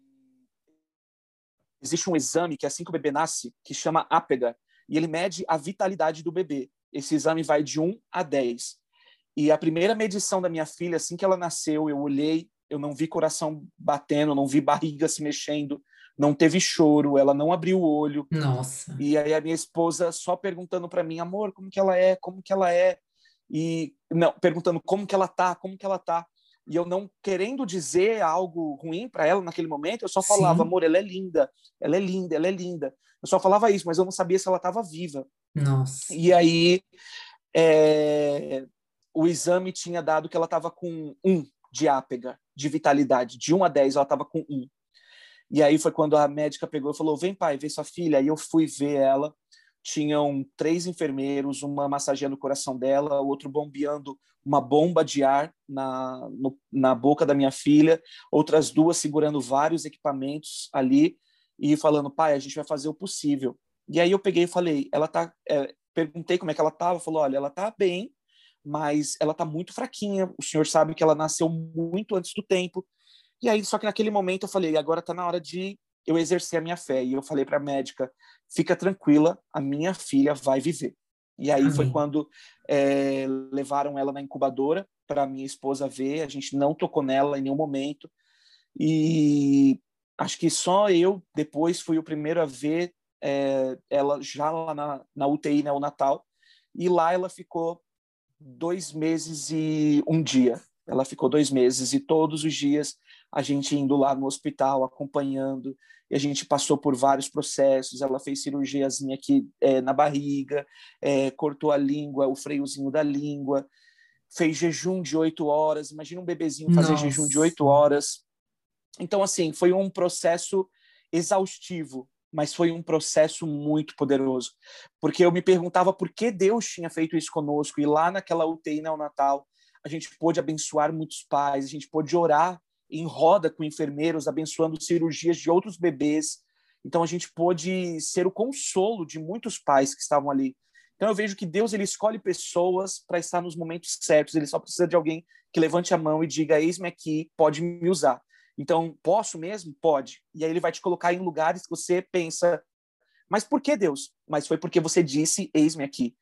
existe um exame que, assim que o bebê nasce, que chama APGA, e ele mede a vitalidade do bebê. Esse exame vai de 1 a 10. E a primeira medição da minha filha, assim que ela nasceu, eu olhei, eu não vi coração batendo, não vi barriga se mexendo, não teve choro, ela não abriu o olho. Nossa. E aí a minha esposa só perguntando para mim, amor, como que ela é? Como que ela é? E não, perguntando como que ela tá, como que ela tá. E eu não querendo dizer algo ruim para ela naquele momento, eu só falava, Sim. amor, ela é linda, ela é linda, ela é linda. Eu só falava isso, mas eu não sabia se ela estava viva. Nossa. E aí é, o exame tinha dado que ela estava com um de ápega, de vitalidade. De 1 a 10, ela estava com um. E aí foi quando a médica pegou e falou: Vem, pai, vê sua filha. Aí eu fui ver ela. Tinham três enfermeiros, uma massageando o coração dela, o outro bombeando uma bomba de ar na, no, na boca da minha filha, outras duas segurando vários equipamentos ali e falando: Pai, a gente vai fazer o possível. E aí eu peguei e falei, ela tá, é, perguntei como é que ela tava, falou, olha, ela tá bem, mas ela tá muito fraquinha. O senhor sabe que ela nasceu muito antes do tempo. E aí, só que naquele momento eu falei, agora tá na hora de eu exercer a minha fé. E eu falei para a médica, fica tranquila, a minha filha vai viver. E aí Amém. foi quando é, levaram ela na incubadora para minha esposa ver. A gente não tocou nela em nenhum momento. E acho que só eu depois fui o primeiro a ver é, ela já lá na, na UTI neonatal, e lá ela ficou dois meses e um dia. Ela ficou dois meses e todos os dias a gente indo lá no hospital, acompanhando, e a gente passou por vários processos. Ela fez cirurgiazinha aqui é, na barriga, é, cortou a língua, o freiozinho da língua, fez jejum de oito horas. Imagina um bebezinho fazer Nossa. jejum de oito horas. Então, assim, foi um processo exaustivo, mas foi um processo muito poderoso, porque eu me perguntava por que Deus tinha feito isso conosco, e lá naquela UTI neonatal, a gente pôde abençoar muitos pais, a gente pôde orar em roda com enfermeiros, abençoando cirurgias de outros bebês, Então a gente pôde ser o consolo de muitos pais que estavam ali. Então eu vejo que Deus ele escolhe pessoas para estar nos momentos certos. Ele só precisa de alguém que levante a mão e diga: "Eis-me aqui, pode me usar". Então, posso mesmo? Pode. E aí ele vai te colocar em lugares que você pensa: "Mas por que Deus?" Mas foi porque você disse: "Eis-me aqui".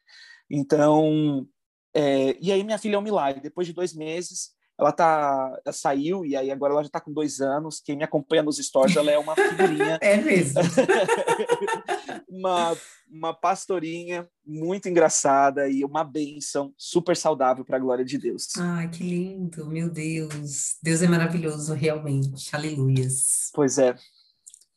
Então, é... e aí minha filha é um milagre. Depois de dois meses, ela tá ela saiu e aí agora ela já está com dois anos. Quem me acompanha nos stories, ela é uma figurinha. é mesmo. uma, uma pastorinha muito engraçada e uma bênção super saudável para a glória de Deus. Ai, que lindo, meu Deus. Deus é maravilhoso, realmente. Aleluias. Pois é.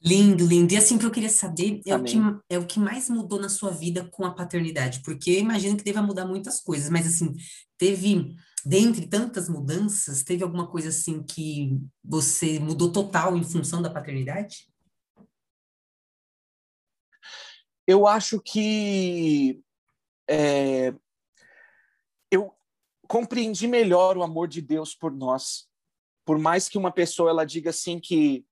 Lindo, lindo. E assim que eu queria saber é o, que, é o que mais mudou na sua vida com a paternidade, porque eu imagino que deva mudar muitas coisas, mas assim, teve dentre tantas mudanças, teve alguma coisa assim que você mudou total em função da paternidade? Eu acho que é, eu compreendi melhor o amor de Deus por nós. Por mais que uma pessoa ela diga assim que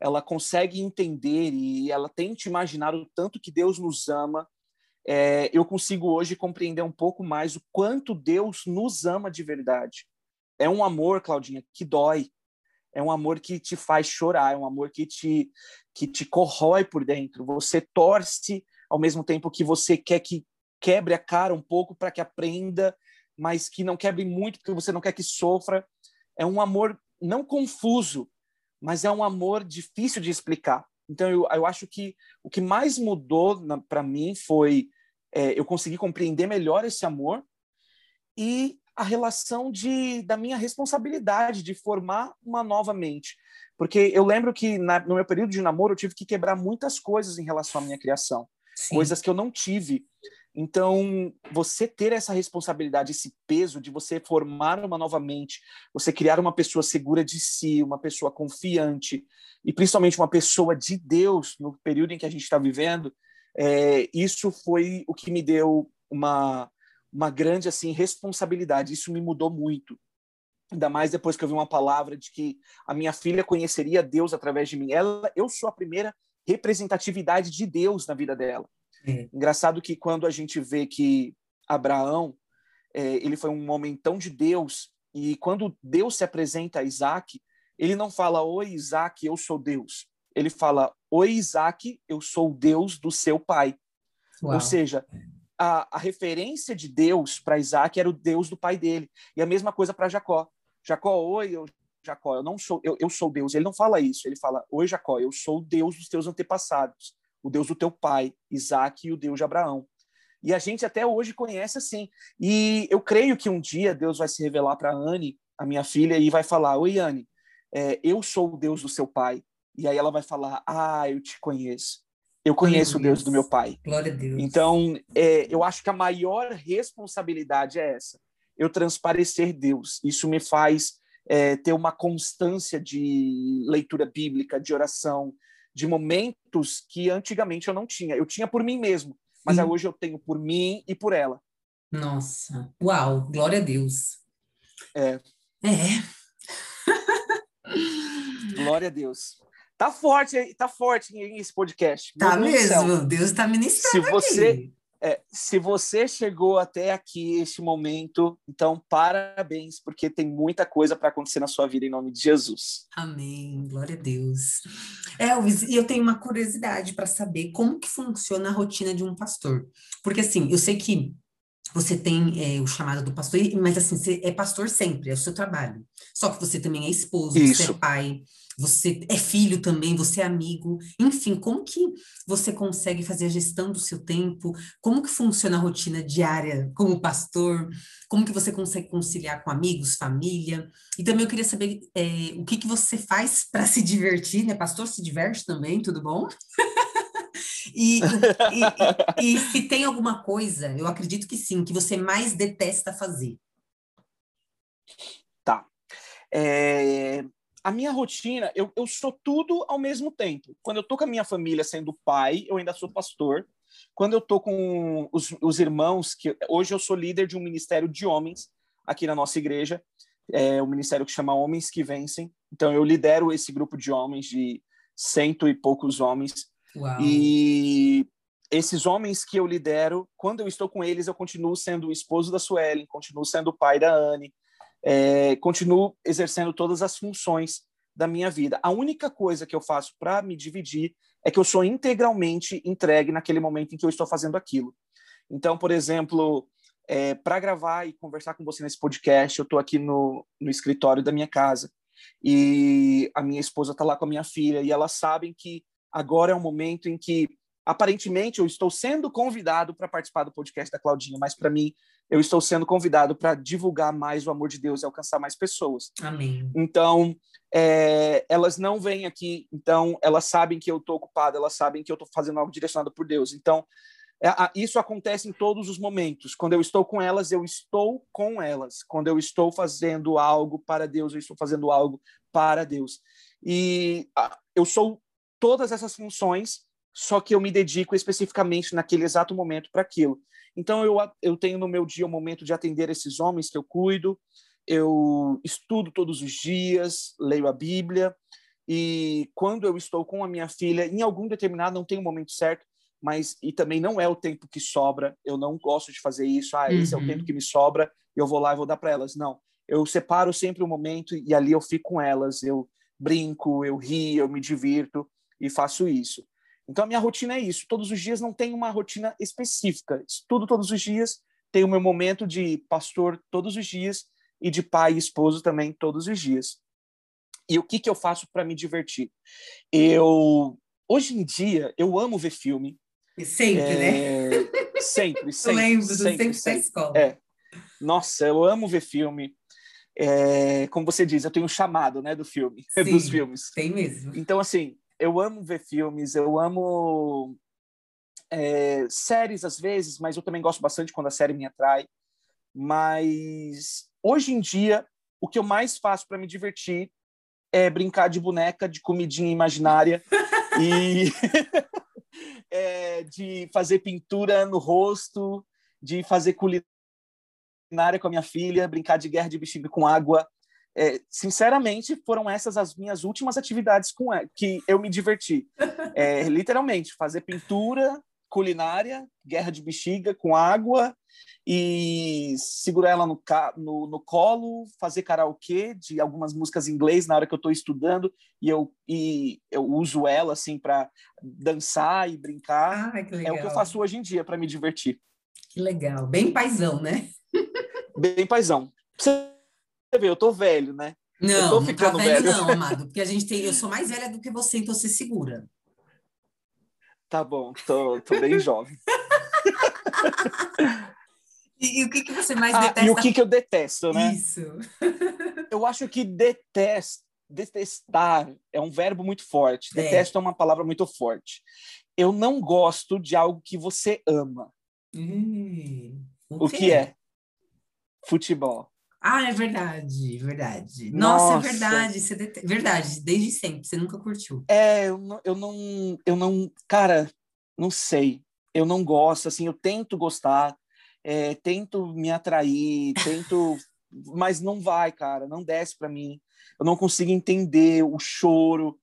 ela consegue entender e ela tente imaginar o tanto que Deus nos ama, é, eu consigo hoje compreender um pouco mais o quanto Deus nos ama de verdade. É um amor, Claudinha, que dói. É um amor que te faz chorar, é um amor que te, que te corrói por dentro. Você torce ao mesmo tempo que você quer que quebre a cara um pouco para que aprenda, mas que não quebre muito porque você não quer que sofra. É um amor não confuso, mas é um amor difícil de explicar. Então, eu, eu acho que o que mais mudou para mim foi é, eu consegui compreender melhor esse amor e a relação de, da minha responsabilidade de formar uma nova mente. Porque eu lembro que na, no meu período de namoro eu tive que quebrar muitas coisas em relação à minha criação, Sim. coisas que eu não tive. Então, você ter essa responsabilidade, esse peso de você formar uma nova mente, você criar uma pessoa segura de si, uma pessoa confiante, e principalmente uma pessoa de Deus no período em que a gente está vivendo, é, isso foi o que me deu uma, uma grande assim responsabilidade. Isso me mudou muito. Ainda mais depois que eu vi uma palavra de que a minha filha conheceria Deus através de mim. Ela, eu sou a primeira representatividade de Deus na vida dela. É. Engraçado que quando a gente vê que Abraão, é, ele foi um homem tão de Deus, e quando Deus se apresenta a Isaac, ele não fala, oi Isaac, eu sou Deus ele fala: Oi, Isaac, eu sou o Deus do seu pai. Uau. Ou seja, a, a referência de Deus para Isaac era o Deus do pai dele. E a mesma coisa para Jacó. Jacó, oi, eu, Jacó, eu não sou, eu, eu sou Deus. Ele não fala isso. Ele fala: Oi, Jacó, eu sou o Deus dos teus antepassados, o Deus do teu pai, Isaac e o Deus de Abraão. E a gente até hoje conhece assim. E eu creio que um dia Deus vai se revelar para Anne, a minha filha, e vai falar: Oi, Anne, é, eu sou o Deus do seu pai. E aí ela vai falar: Ah, eu te conheço. Eu conheço o Deus do meu pai. Glória a Deus. Então, é, eu acho que a maior responsabilidade é essa: eu transparecer Deus. Isso me faz é, ter uma constância de leitura bíblica, de oração, de momentos que antigamente eu não tinha. Eu tinha por mim mesmo, mas hoje eu tenho por mim e por ela. Nossa, uau, glória a Deus. É. É. glória a Deus. Tá forte, tá forte esse podcast. Tá mesmo, Deus está ministrando se você, é, se você chegou até aqui, este momento, então parabéns, porque tem muita coisa para acontecer na sua vida, em nome de Jesus. Amém, glória a Deus. Elvis, e eu tenho uma curiosidade para saber como que funciona a rotina de um pastor. Porque assim, eu sei que você tem é, o chamado do pastor, mas assim, você é pastor sempre, é o seu trabalho. Só que você também é esposo, Isso. você é pai, você é filho também, você é amigo, enfim, como que você consegue fazer a gestão do seu tempo? Como que funciona a rotina diária como pastor? Como que você consegue conciliar com amigos, família? E também eu queria saber é, o que que você faz para se divertir, né? Pastor se diverte também, tudo bom? E, e, e, e, se tem alguma coisa, eu acredito que sim, que você mais detesta fazer. Tá. É, a minha rotina, eu, eu sou tudo ao mesmo tempo. Quando eu tô com a minha família sendo pai, eu ainda sou pastor. Quando eu tô com os, os irmãos, que hoje eu sou líder de um ministério de homens aqui na nossa igreja, é o um ministério que chama Homens que Vencem. Então eu lidero esse grupo de homens de cento e poucos homens. Uau. E esses homens que eu lidero, quando eu estou com eles, eu continuo sendo o esposo da Suelen, continuo sendo o pai da Anne, é, continuo exercendo todas as funções da minha vida. A única coisa que eu faço para me dividir é que eu sou integralmente entregue naquele momento em que eu estou fazendo aquilo. Então, por exemplo, é, para gravar e conversar com você nesse podcast, eu estou aqui no, no escritório da minha casa e a minha esposa está lá com a minha filha e elas sabem que agora é o momento em que aparentemente eu estou sendo convidado para participar do podcast da Claudinha, mas para mim eu estou sendo convidado para divulgar mais o amor de Deus e alcançar mais pessoas. Amém. Então, é, elas não vêm aqui, então elas sabem que eu estou ocupado, elas sabem que eu estou fazendo algo direcionado por Deus. Então, é, isso acontece em todos os momentos. Quando eu estou com elas, eu estou com elas. Quando eu estou fazendo algo para Deus, eu estou fazendo algo para Deus. E eu sou todas essas funções só que eu me dedico especificamente naquele exato momento para aquilo. Então, eu, eu tenho no meu dia o momento de atender esses homens que eu cuido, eu estudo todos os dias, leio a Bíblia, e quando eu estou com a minha filha, em algum determinado, não tem um momento certo, mas e também não é o tempo que sobra, eu não gosto de fazer isso, ah, esse uhum. é o tempo uhum. que me sobra, eu vou lá e vou dar para elas. Não, eu separo sempre o um momento e ali eu fico com elas, eu brinco, eu rio, eu me divirto e faço isso. Então, a minha rotina é isso. Todos os dias não tem uma rotina específica. Estudo todos os dias, tenho o meu momento de pastor todos os dias e de pai e esposo também todos os dias. E o que, que eu faço para me divertir? Eu, hoje em dia, eu amo ver filme. Sempre, é... né? Sempre, sempre. Eu lembro, sempre, sempre, sempre. escola. É. Nossa, eu amo ver filme. É, como você diz, eu tenho um chamado, né, do filme, Sim, dos filmes. Tem mesmo. Então, assim, eu amo ver filmes, eu amo é, séries às vezes, mas eu também gosto bastante quando a série me atrai. Mas hoje em dia, o que eu mais faço para me divertir é brincar de boneca, de comidinha imaginária e é, de fazer pintura no rosto, de fazer culinária com a minha filha, brincar de guerra de bichinho com água. É, sinceramente, foram essas as minhas últimas atividades com que eu me diverti. É, literalmente, fazer pintura, culinária, guerra de bexiga com água e segurar ela no, no, no colo, fazer karaokê de algumas músicas em inglês na hora que eu estou estudando e eu, e eu uso ela assim para dançar e brincar. É o que eu faço hoje em dia para me divertir. Que legal, bem paisão, né? bem paisão. Você você vê, eu tô velho, né? Não, não tá velho, velho, não, amado. Porque a gente tem. Eu sou mais velha do que você, então você segura. Tá bom, tô, tô bem jovem. E, e, o que, que você mais ah, detesta? E o que, que eu detesto, né? Isso. eu acho que detesto, detestar é um verbo muito forte. É. Detesto é uma palavra muito forte. Eu não gosto de algo que você ama. Hum, o que é? Futebol. Ah, é verdade, verdade. Nossa, Nossa. é verdade. Você det... Verdade, desde sempre, você nunca curtiu. É, eu não, eu não, eu não, cara, não sei. Eu não gosto, assim, eu tento gostar, é, tento me atrair, tento, mas não vai, cara, não desce para mim. Eu não consigo entender o choro,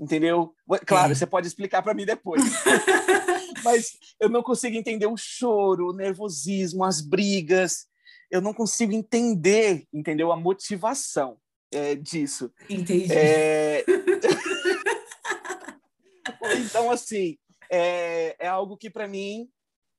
entendeu? Claro, é. você pode explicar para mim depois. mas eu não consigo entender o choro, o nervosismo, as brigas eu não consigo entender, entendeu? A motivação é, disso. Entendi. É... então, assim, é, é algo que para mim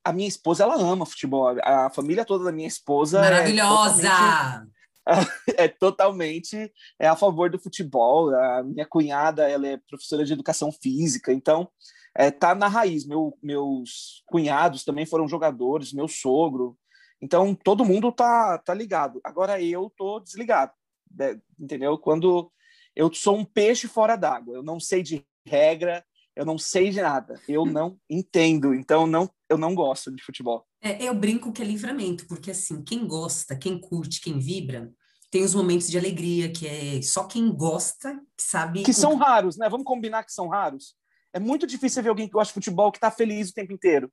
a minha esposa ela ama futebol. A família toda da minha esposa é maravilhosa. É totalmente, é totalmente é a favor do futebol. A minha cunhada ela é professora de educação física, então é, tá na raiz. Meu, meus cunhados também foram jogadores, meu sogro. Então, todo mundo tá, tá ligado. Agora eu tô desligado, né? entendeu? Quando eu sou um peixe fora d'água, eu não sei de regra, eu não sei de nada, eu não entendo, então não, eu não gosto de futebol. É, eu brinco que é livramento, porque assim, quem gosta, quem curte, quem vibra, tem os momentos de alegria, que é só quem gosta que sabe. Que são raros, né? Vamos combinar que são raros. É muito difícil ver alguém que gosta de futebol que tá feliz o tempo inteiro.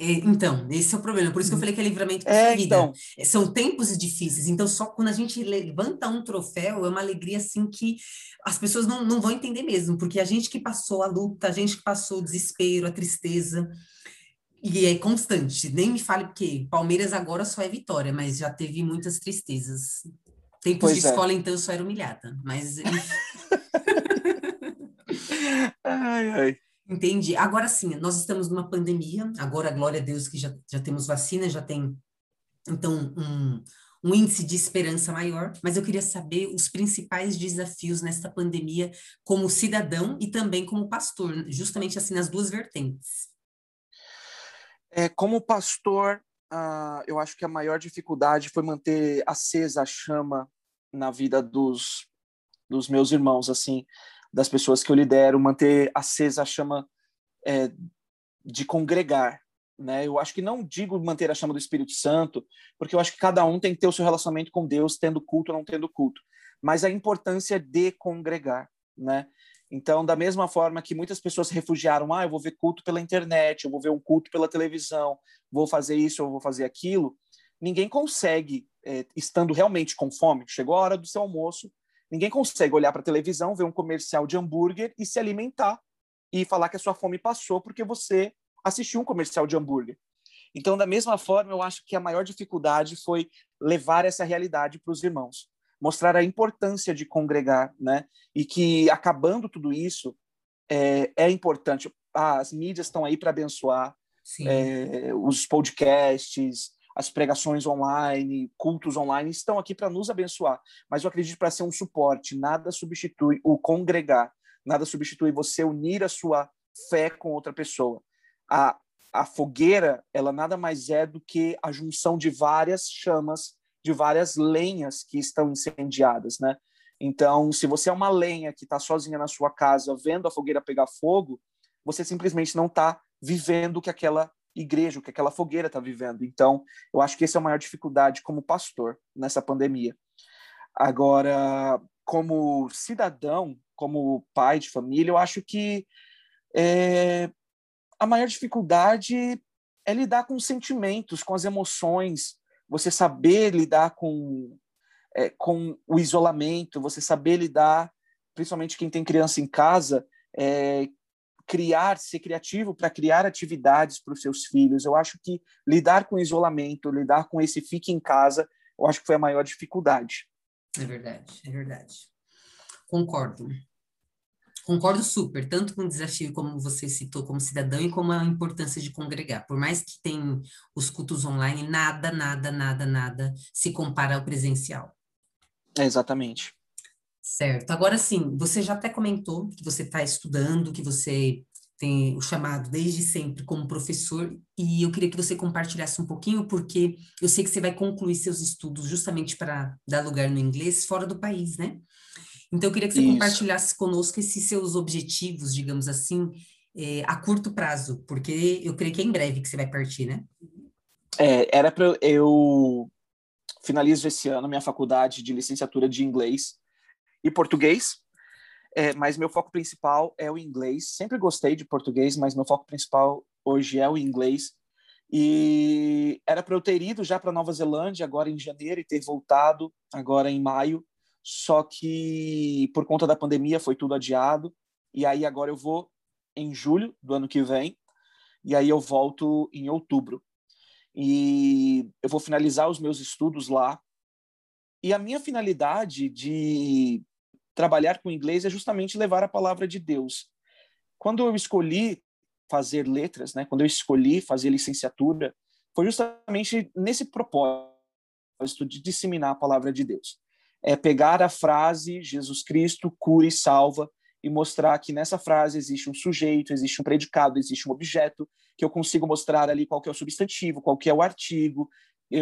É, então, esse é o problema. Por isso que eu falei que é livramento para é, vida. Então. É, são tempos difíceis. Então, só quando a gente levanta um troféu, é uma alegria assim que as pessoas não, não vão entender mesmo, porque a gente que passou a luta, a gente que passou o desespero, a tristeza, e é constante. Nem me fale porque Palmeiras agora só é vitória, mas já teve muitas tristezas. Tempos pois de é. escola, então, eu só era humilhada. Mas. ai, ai. Entendi. Agora sim, nós estamos numa pandemia, agora, glória a Deus, que já, já temos vacina, já tem, então, um, um índice de esperança maior, mas eu queria saber os principais desafios nesta pandemia como cidadão e também como pastor, justamente assim, nas duas vertentes. É, como pastor, uh, eu acho que a maior dificuldade foi manter acesa a chama na vida dos, dos meus irmãos, assim, das pessoas que eu lidero, manter acesa a chama é, de congregar, né? Eu acho que não digo manter a chama do Espírito Santo, porque eu acho que cada um tem que ter o seu relacionamento com Deus, tendo culto ou não tendo culto, mas a importância de congregar, né? Então, da mesma forma que muitas pessoas refugiaram, ah, eu vou ver culto pela internet, eu vou ver um culto pela televisão, vou fazer isso, eu vou fazer aquilo, ninguém consegue, é, estando realmente com fome, chegou a hora do seu almoço, Ninguém consegue olhar para a televisão, ver um comercial de hambúrguer e se alimentar e falar que a sua fome passou porque você assistiu um comercial de hambúrguer. Então, da mesma forma, eu acho que a maior dificuldade foi levar essa realidade para os irmãos, mostrar a importância de congregar, né? E que acabando tudo isso é, é importante. as mídias estão aí para abençoar, é, os podcasts, as pregações online, cultos online estão aqui para nos abençoar, mas eu acredito para ser um suporte, nada substitui o congregar, nada substitui você unir a sua fé com outra pessoa. A, a fogueira, ela nada mais é do que a junção de várias chamas, de várias lenhas que estão incendiadas, né? Então, se você é uma lenha que está sozinha na sua casa, vendo a fogueira pegar fogo, você simplesmente não está vivendo o que aquela igreja, o que aquela fogueira está vivendo. Então, eu acho que essa é a maior dificuldade como pastor nessa pandemia. Agora, como cidadão, como pai de família, eu acho que é, a maior dificuldade é lidar com os sentimentos, com as emoções, você saber lidar com, é, com o isolamento, você saber lidar, principalmente quem tem criança em casa, é, criar, ser criativo para criar atividades para os seus filhos. Eu acho que lidar com isolamento, lidar com esse fique em casa, eu acho que foi a maior dificuldade. É verdade, é verdade. Concordo. Concordo super, tanto com o desafio como você citou como cidadão e como a importância de congregar. Por mais que tenha os cultos online, nada, nada, nada, nada se compara ao presencial. É exatamente. Certo. Agora sim, você já até comentou que você está estudando, que você tem o chamado desde sempre como professor, e eu queria que você compartilhasse um pouquinho, porque eu sei que você vai concluir seus estudos justamente para dar lugar no inglês fora do país, né? Então, eu queria que você Isso. compartilhasse conosco esses seus objetivos, digamos assim, é, a curto prazo, porque eu creio que é em breve que você vai partir, né? É, era para eu finalizo esse ano minha faculdade de licenciatura de inglês e português, é, mas meu foco principal é o inglês. Sempre gostei de português, mas meu foco principal hoje é o inglês. E era para eu ter ido já para Nova Zelândia agora em janeiro e ter voltado agora em maio, só que por conta da pandemia foi tudo adiado. E aí agora eu vou em julho do ano que vem, e aí eu volto em outubro. E eu vou finalizar os meus estudos lá. E a minha finalidade de trabalhar com inglês é justamente levar a palavra de Deus. Quando eu escolhi fazer letras, né, quando eu escolhi fazer licenciatura, foi justamente nesse propósito de disseminar a palavra de Deus. É pegar a frase Jesus Cristo cura e salva e mostrar que nessa frase existe um sujeito, existe um predicado, existe um objeto, que eu consigo mostrar ali qual que é o substantivo, qual que é o artigo,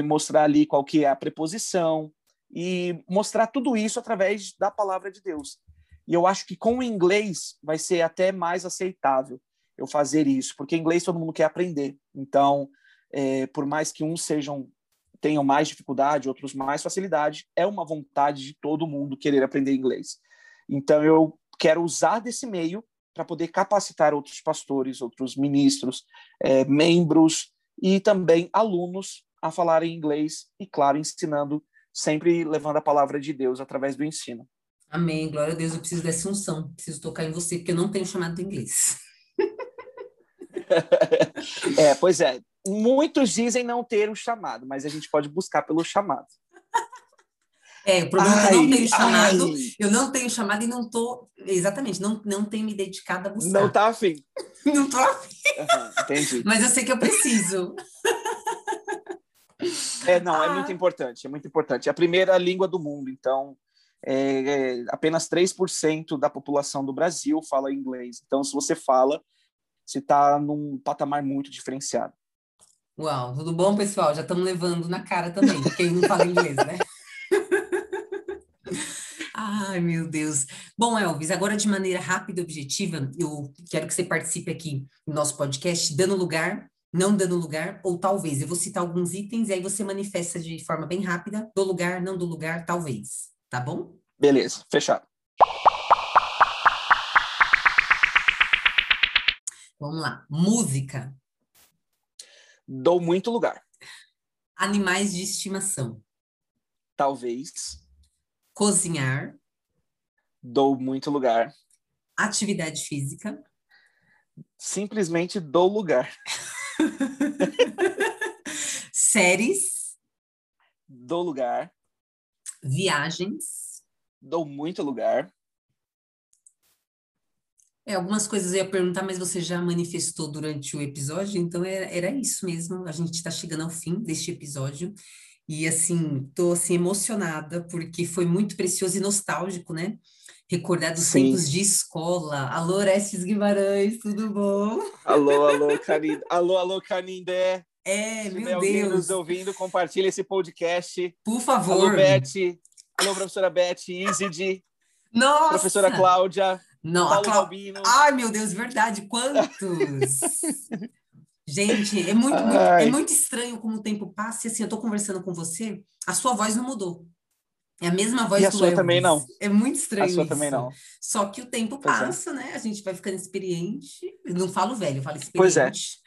mostrar ali qual que é a preposição, e mostrar tudo isso através da palavra de Deus. E eu acho que com o inglês vai ser até mais aceitável eu fazer isso, porque inglês todo mundo quer aprender. Então, é, por mais que uns sejam tenham mais dificuldade, outros mais facilidade, é uma vontade de todo mundo querer aprender inglês. Então, eu quero usar desse meio para poder capacitar outros pastores, outros ministros, é, membros e também alunos a falarem inglês e, claro, ensinando, sempre levando a palavra de Deus através do ensino. Amém, glória a Deus, eu preciso dessa unção, preciso tocar em você, porque eu não tenho chamado de inglês. é, pois é, muitos dizem não ter o chamado, mas a gente pode buscar pelo chamado. É, o problema ai, é que eu não tenho chamado, ai. eu não tenho chamado e não tô, exatamente, não, não tenho me dedicado a buscar. Não tá afim. não tô afim. Uhum, entendi. Mas eu sei que eu preciso. É, não, é ah. é muito importante, é muito importante. É a primeira língua do mundo, então é, é, apenas 3% da população do Brasil fala inglês. Então, se você fala, você está num patamar muito diferenciado. Uau, tudo bom, pessoal? Já estamos levando na cara também, quem não fala inglês, né? Ai, meu Deus. Bom, Elvis, agora de maneira rápida e objetiva, eu quero que você participe aqui no nosso podcast, dando lugar, não dando lugar, ou talvez. Eu vou citar alguns itens e aí você manifesta de forma bem rápida, do lugar, não do lugar, talvez. Tá bom? Beleza, fechado. Vamos lá. Música. Dou muito lugar. Animais de estimação. Talvez. Cozinhar. Dou muito lugar. Atividade física. Simplesmente dou lugar. Séries. Dou lugar. Viagens. Dou muito lugar. É, algumas coisas eu ia perguntar, mas você já manifestou durante o episódio, então era, era isso mesmo. A gente está chegando ao fim deste episódio. E assim, tô assim emocionada porque foi muito precioso e nostálgico, né? Recordar dos Sim. tempos de escola. Alô, Orestes Guimarães, tudo bom? Alô, alô, Canindé. Alô, alô, Canindé. É, Se meu alguém Deus. nos ouvindo, compartilhe esse podcast. Por favor. Alô, Beth. Alô, professora Beth, Iside. Nossa! Professora Cláudia. Não, Paulo a Clá... Albino. Ai, meu Deus, verdade, quantos? Gente, é muito, muito, é muito estranho como o tempo passa e assim, eu tô conversando com você, a sua voz não mudou. É a mesma voz e a do sua Elvis. também não. É muito estranho A sua isso. também não. Só que o tempo Pois é. passa, né? A gente vai ficando experiente. Eu não falo velho, eu falo Pois é. experiente.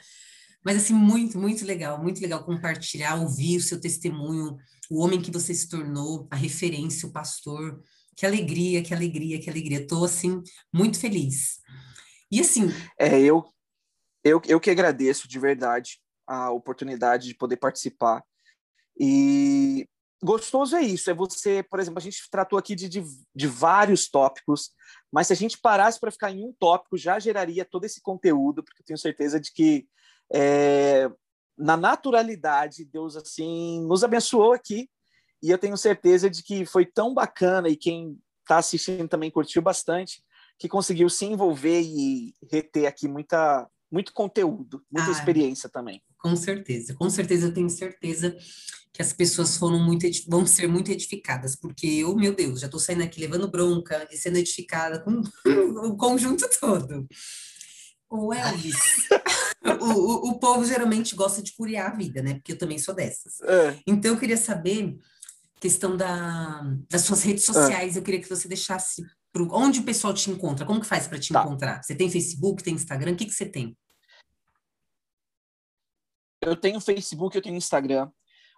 Mas assim, muito, muito legal, muito legal compartilhar, ouvir o seu testemunho, o homem que você se tornou, a referência, o pastor. Que alegria, que alegria, que alegria. Tô assim muito feliz. E assim, É, eu, eu, eu que agradeço de verdade a oportunidade de poder participar. E gostoso é isso, é você, por exemplo, a gente tratou aqui de, de, de vários tópicos, mas se a gente parasse para ficar em um tópico, já geraria todo esse conteúdo, porque eu tenho certeza de que é, na naturalidade, Deus assim nos abençoou aqui, e eu tenho certeza de que foi tão bacana, e quem está assistindo também curtiu bastante, que conseguiu se envolver e reter aqui muita, muito conteúdo, muita Ah, experiência também. Com certeza, com certeza, eu tenho certeza que as pessoas foram muito, vão ser muito edificadas, porque eu, meu Deus, já estou saindo aqui levando bronca e sendo edificada com o conjunto todo. O Elvis, o, o, o povo geralmente gosta de curiar a vida, né? Porque eu também sou dessas. É, Então, eu queria saber, questão da, das suas redes Ah. sociais, eu queria que você deixasse pro, onde o pessoal te encontra, como que faz para te Tá. encontrar? Você tem Facebook, tem Instagram, o que que você tem? eu tenho Facebook, eu tenho Instagram,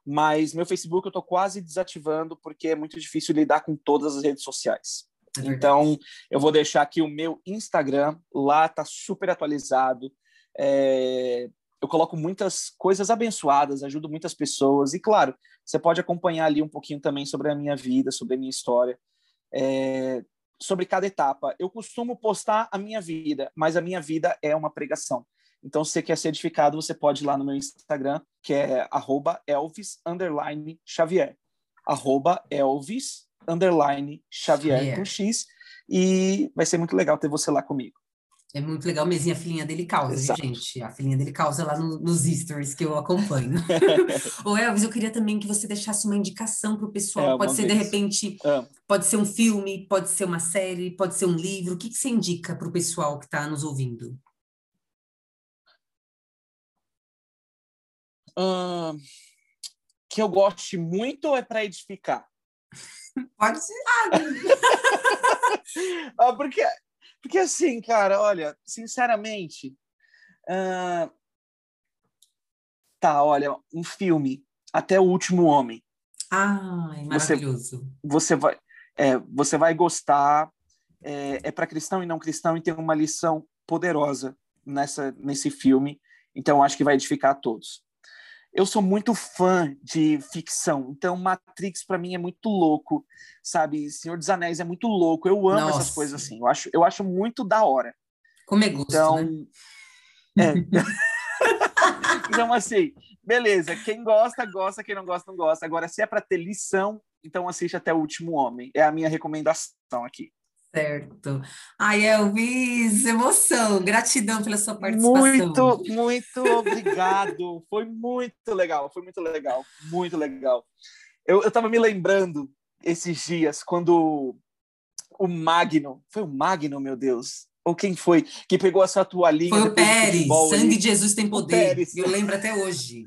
mas meu Facebook eu tô quase desativando porque é muito difícil lidar com todas as redes sociais. É. Então, eu vou deixar aqui o meu Instagram, lá tá super atualizado. É, eu coloco muitas coisas abençoadas, ajudo muitas pessoas. E, claro, você pode acompanhar ali um pouquinho também sobre a minha vida, sobre a minha história, é, sobre cada etapa. Eu costumo postar a minha vida, mas a minha vida é uma pregação. Então, se você quer ser edificado, você pode ir lá no meu Instagram, que é arroba Elvis underline Xavier. Arroba Elvis underline Xavier Xavier. com X. E vai ser muito legal ter você lá comigo. É muito legal mesmo, a filhinha dele causa, Exato. gente? A filhinha dele causa lá no- nos stories que eu acompanho. Ô, Elvis, eu queria também que você deixasse uma indicação para o pessoal. É, pode ser, de vez. repente, Amo. pode ser um filme, pode ser uma série, pode ser um livro. O que, que você indica para o pessoal que está nos ouvindo? Ahn, que eu goste muito é para edificar. Pode ser. Ah, porque, porque assim, cara, olha, sinceramente, ah, Tá, olha, um filme, Até o Último Homem. Ai, maravilhoso. Você, você vai, é, você vai gostar. É, é para cristão e não cristão e tem uma lição poderosa nessa nesse filme. Então acho que vai edificar a todos. Eu sou muito fã de ficção, então Matrix para mim é muito louco, sabe? Senhor dos Anéis é muito louco. Eu amo Nossa. essas coisas assim. Eu acho, eu acho muito da hora. Como é gosto, então, né? É. então assim, beleza. Quem gosta gosta, quem não gosta não gosta. Agora se é para ter lição, então assiste até o último homem. É a minha recomendação aqui. Certo. Ai, Elvis, emoção, gratidão pela sua participação. Muito, muito obrigado. foi muito legal, foi muito legal, muito legal. Eu, eu tava me lembrando esses dias quando o Magno, foi o Magno, meu Deus, ou quem foi, que pegou a sua toalhinha. Foi o Pérez, sangue de Jesus tem poder. Eu lembro até hoje.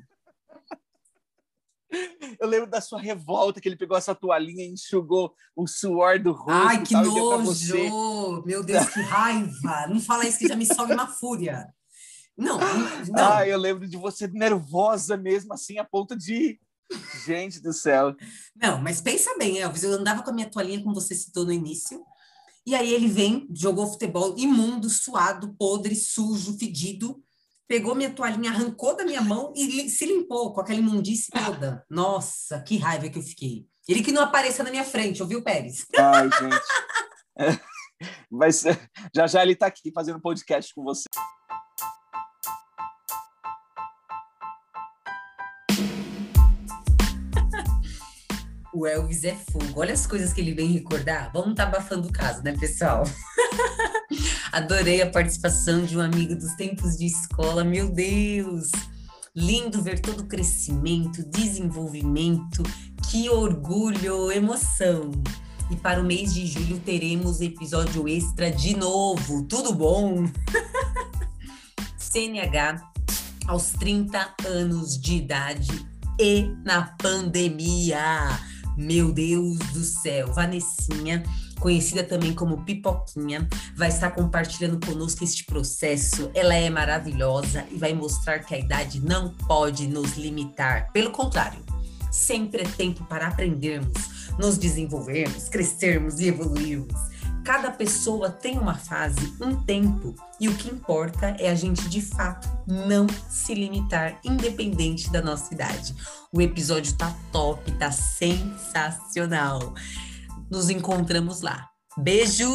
Eu lembro da sua revolta, que ele pegou essa toalhinha e enxugou o suor do rosto. Ai, que tal, nojo! Meu Deus, que raiva! Não fala isso que já me sobe uma fúria. Não, não. Ah, eu lembro de você nervosa mesmo, assim, a ponto de... Gente do céu. Não, mas pensa bem, Elvis, eu andava com a minha toalhinha, como você citou no início, e aí ele vem, jogou futebol imundo, suado, podre, sujo, fedido, pegou minha toalhinha, arrancou da minha mão e se limpou com aquela imundice toda. Nossa, que raiva que eu fiquei. Ele que não apareça na minha frente, ouviu, Pérez? Ai, gente. É, vai ser... Já já ele está aqui fazendo podcast com você. O Elvis é fogo. Olha as coisas que ele vem recordar. Vamos estar tá abafando o caso, né, pessoal? Adorei a participação de um amigo dos tempos de escola. Meu Deus! Lindo ver todo o crescimento, desenvolvimento. Que orgulho, emoção. E para o mês de julho teremos episódio extra de novo. Tudo bom? CNH aos 30 anos de idade e na pandemia. Meu Deus do céu, Vanessinha conhecida também como Pipoquinha, vai estar compartilhando conosco este processo. Ela é maravilhosa e vai mostrar que a idade não pode nos limitar. Pelo contrário, sempre é tempo para aprendermos, nos desenvolvermos, crescermos e evoluirmos. Cada pessoa tem uma fase, um tempo, e o que importa é a gente de fato não se limitar, independente da nossa idade. O episódio tá top, tá sensacional. Nos encontramos lá. Beijo!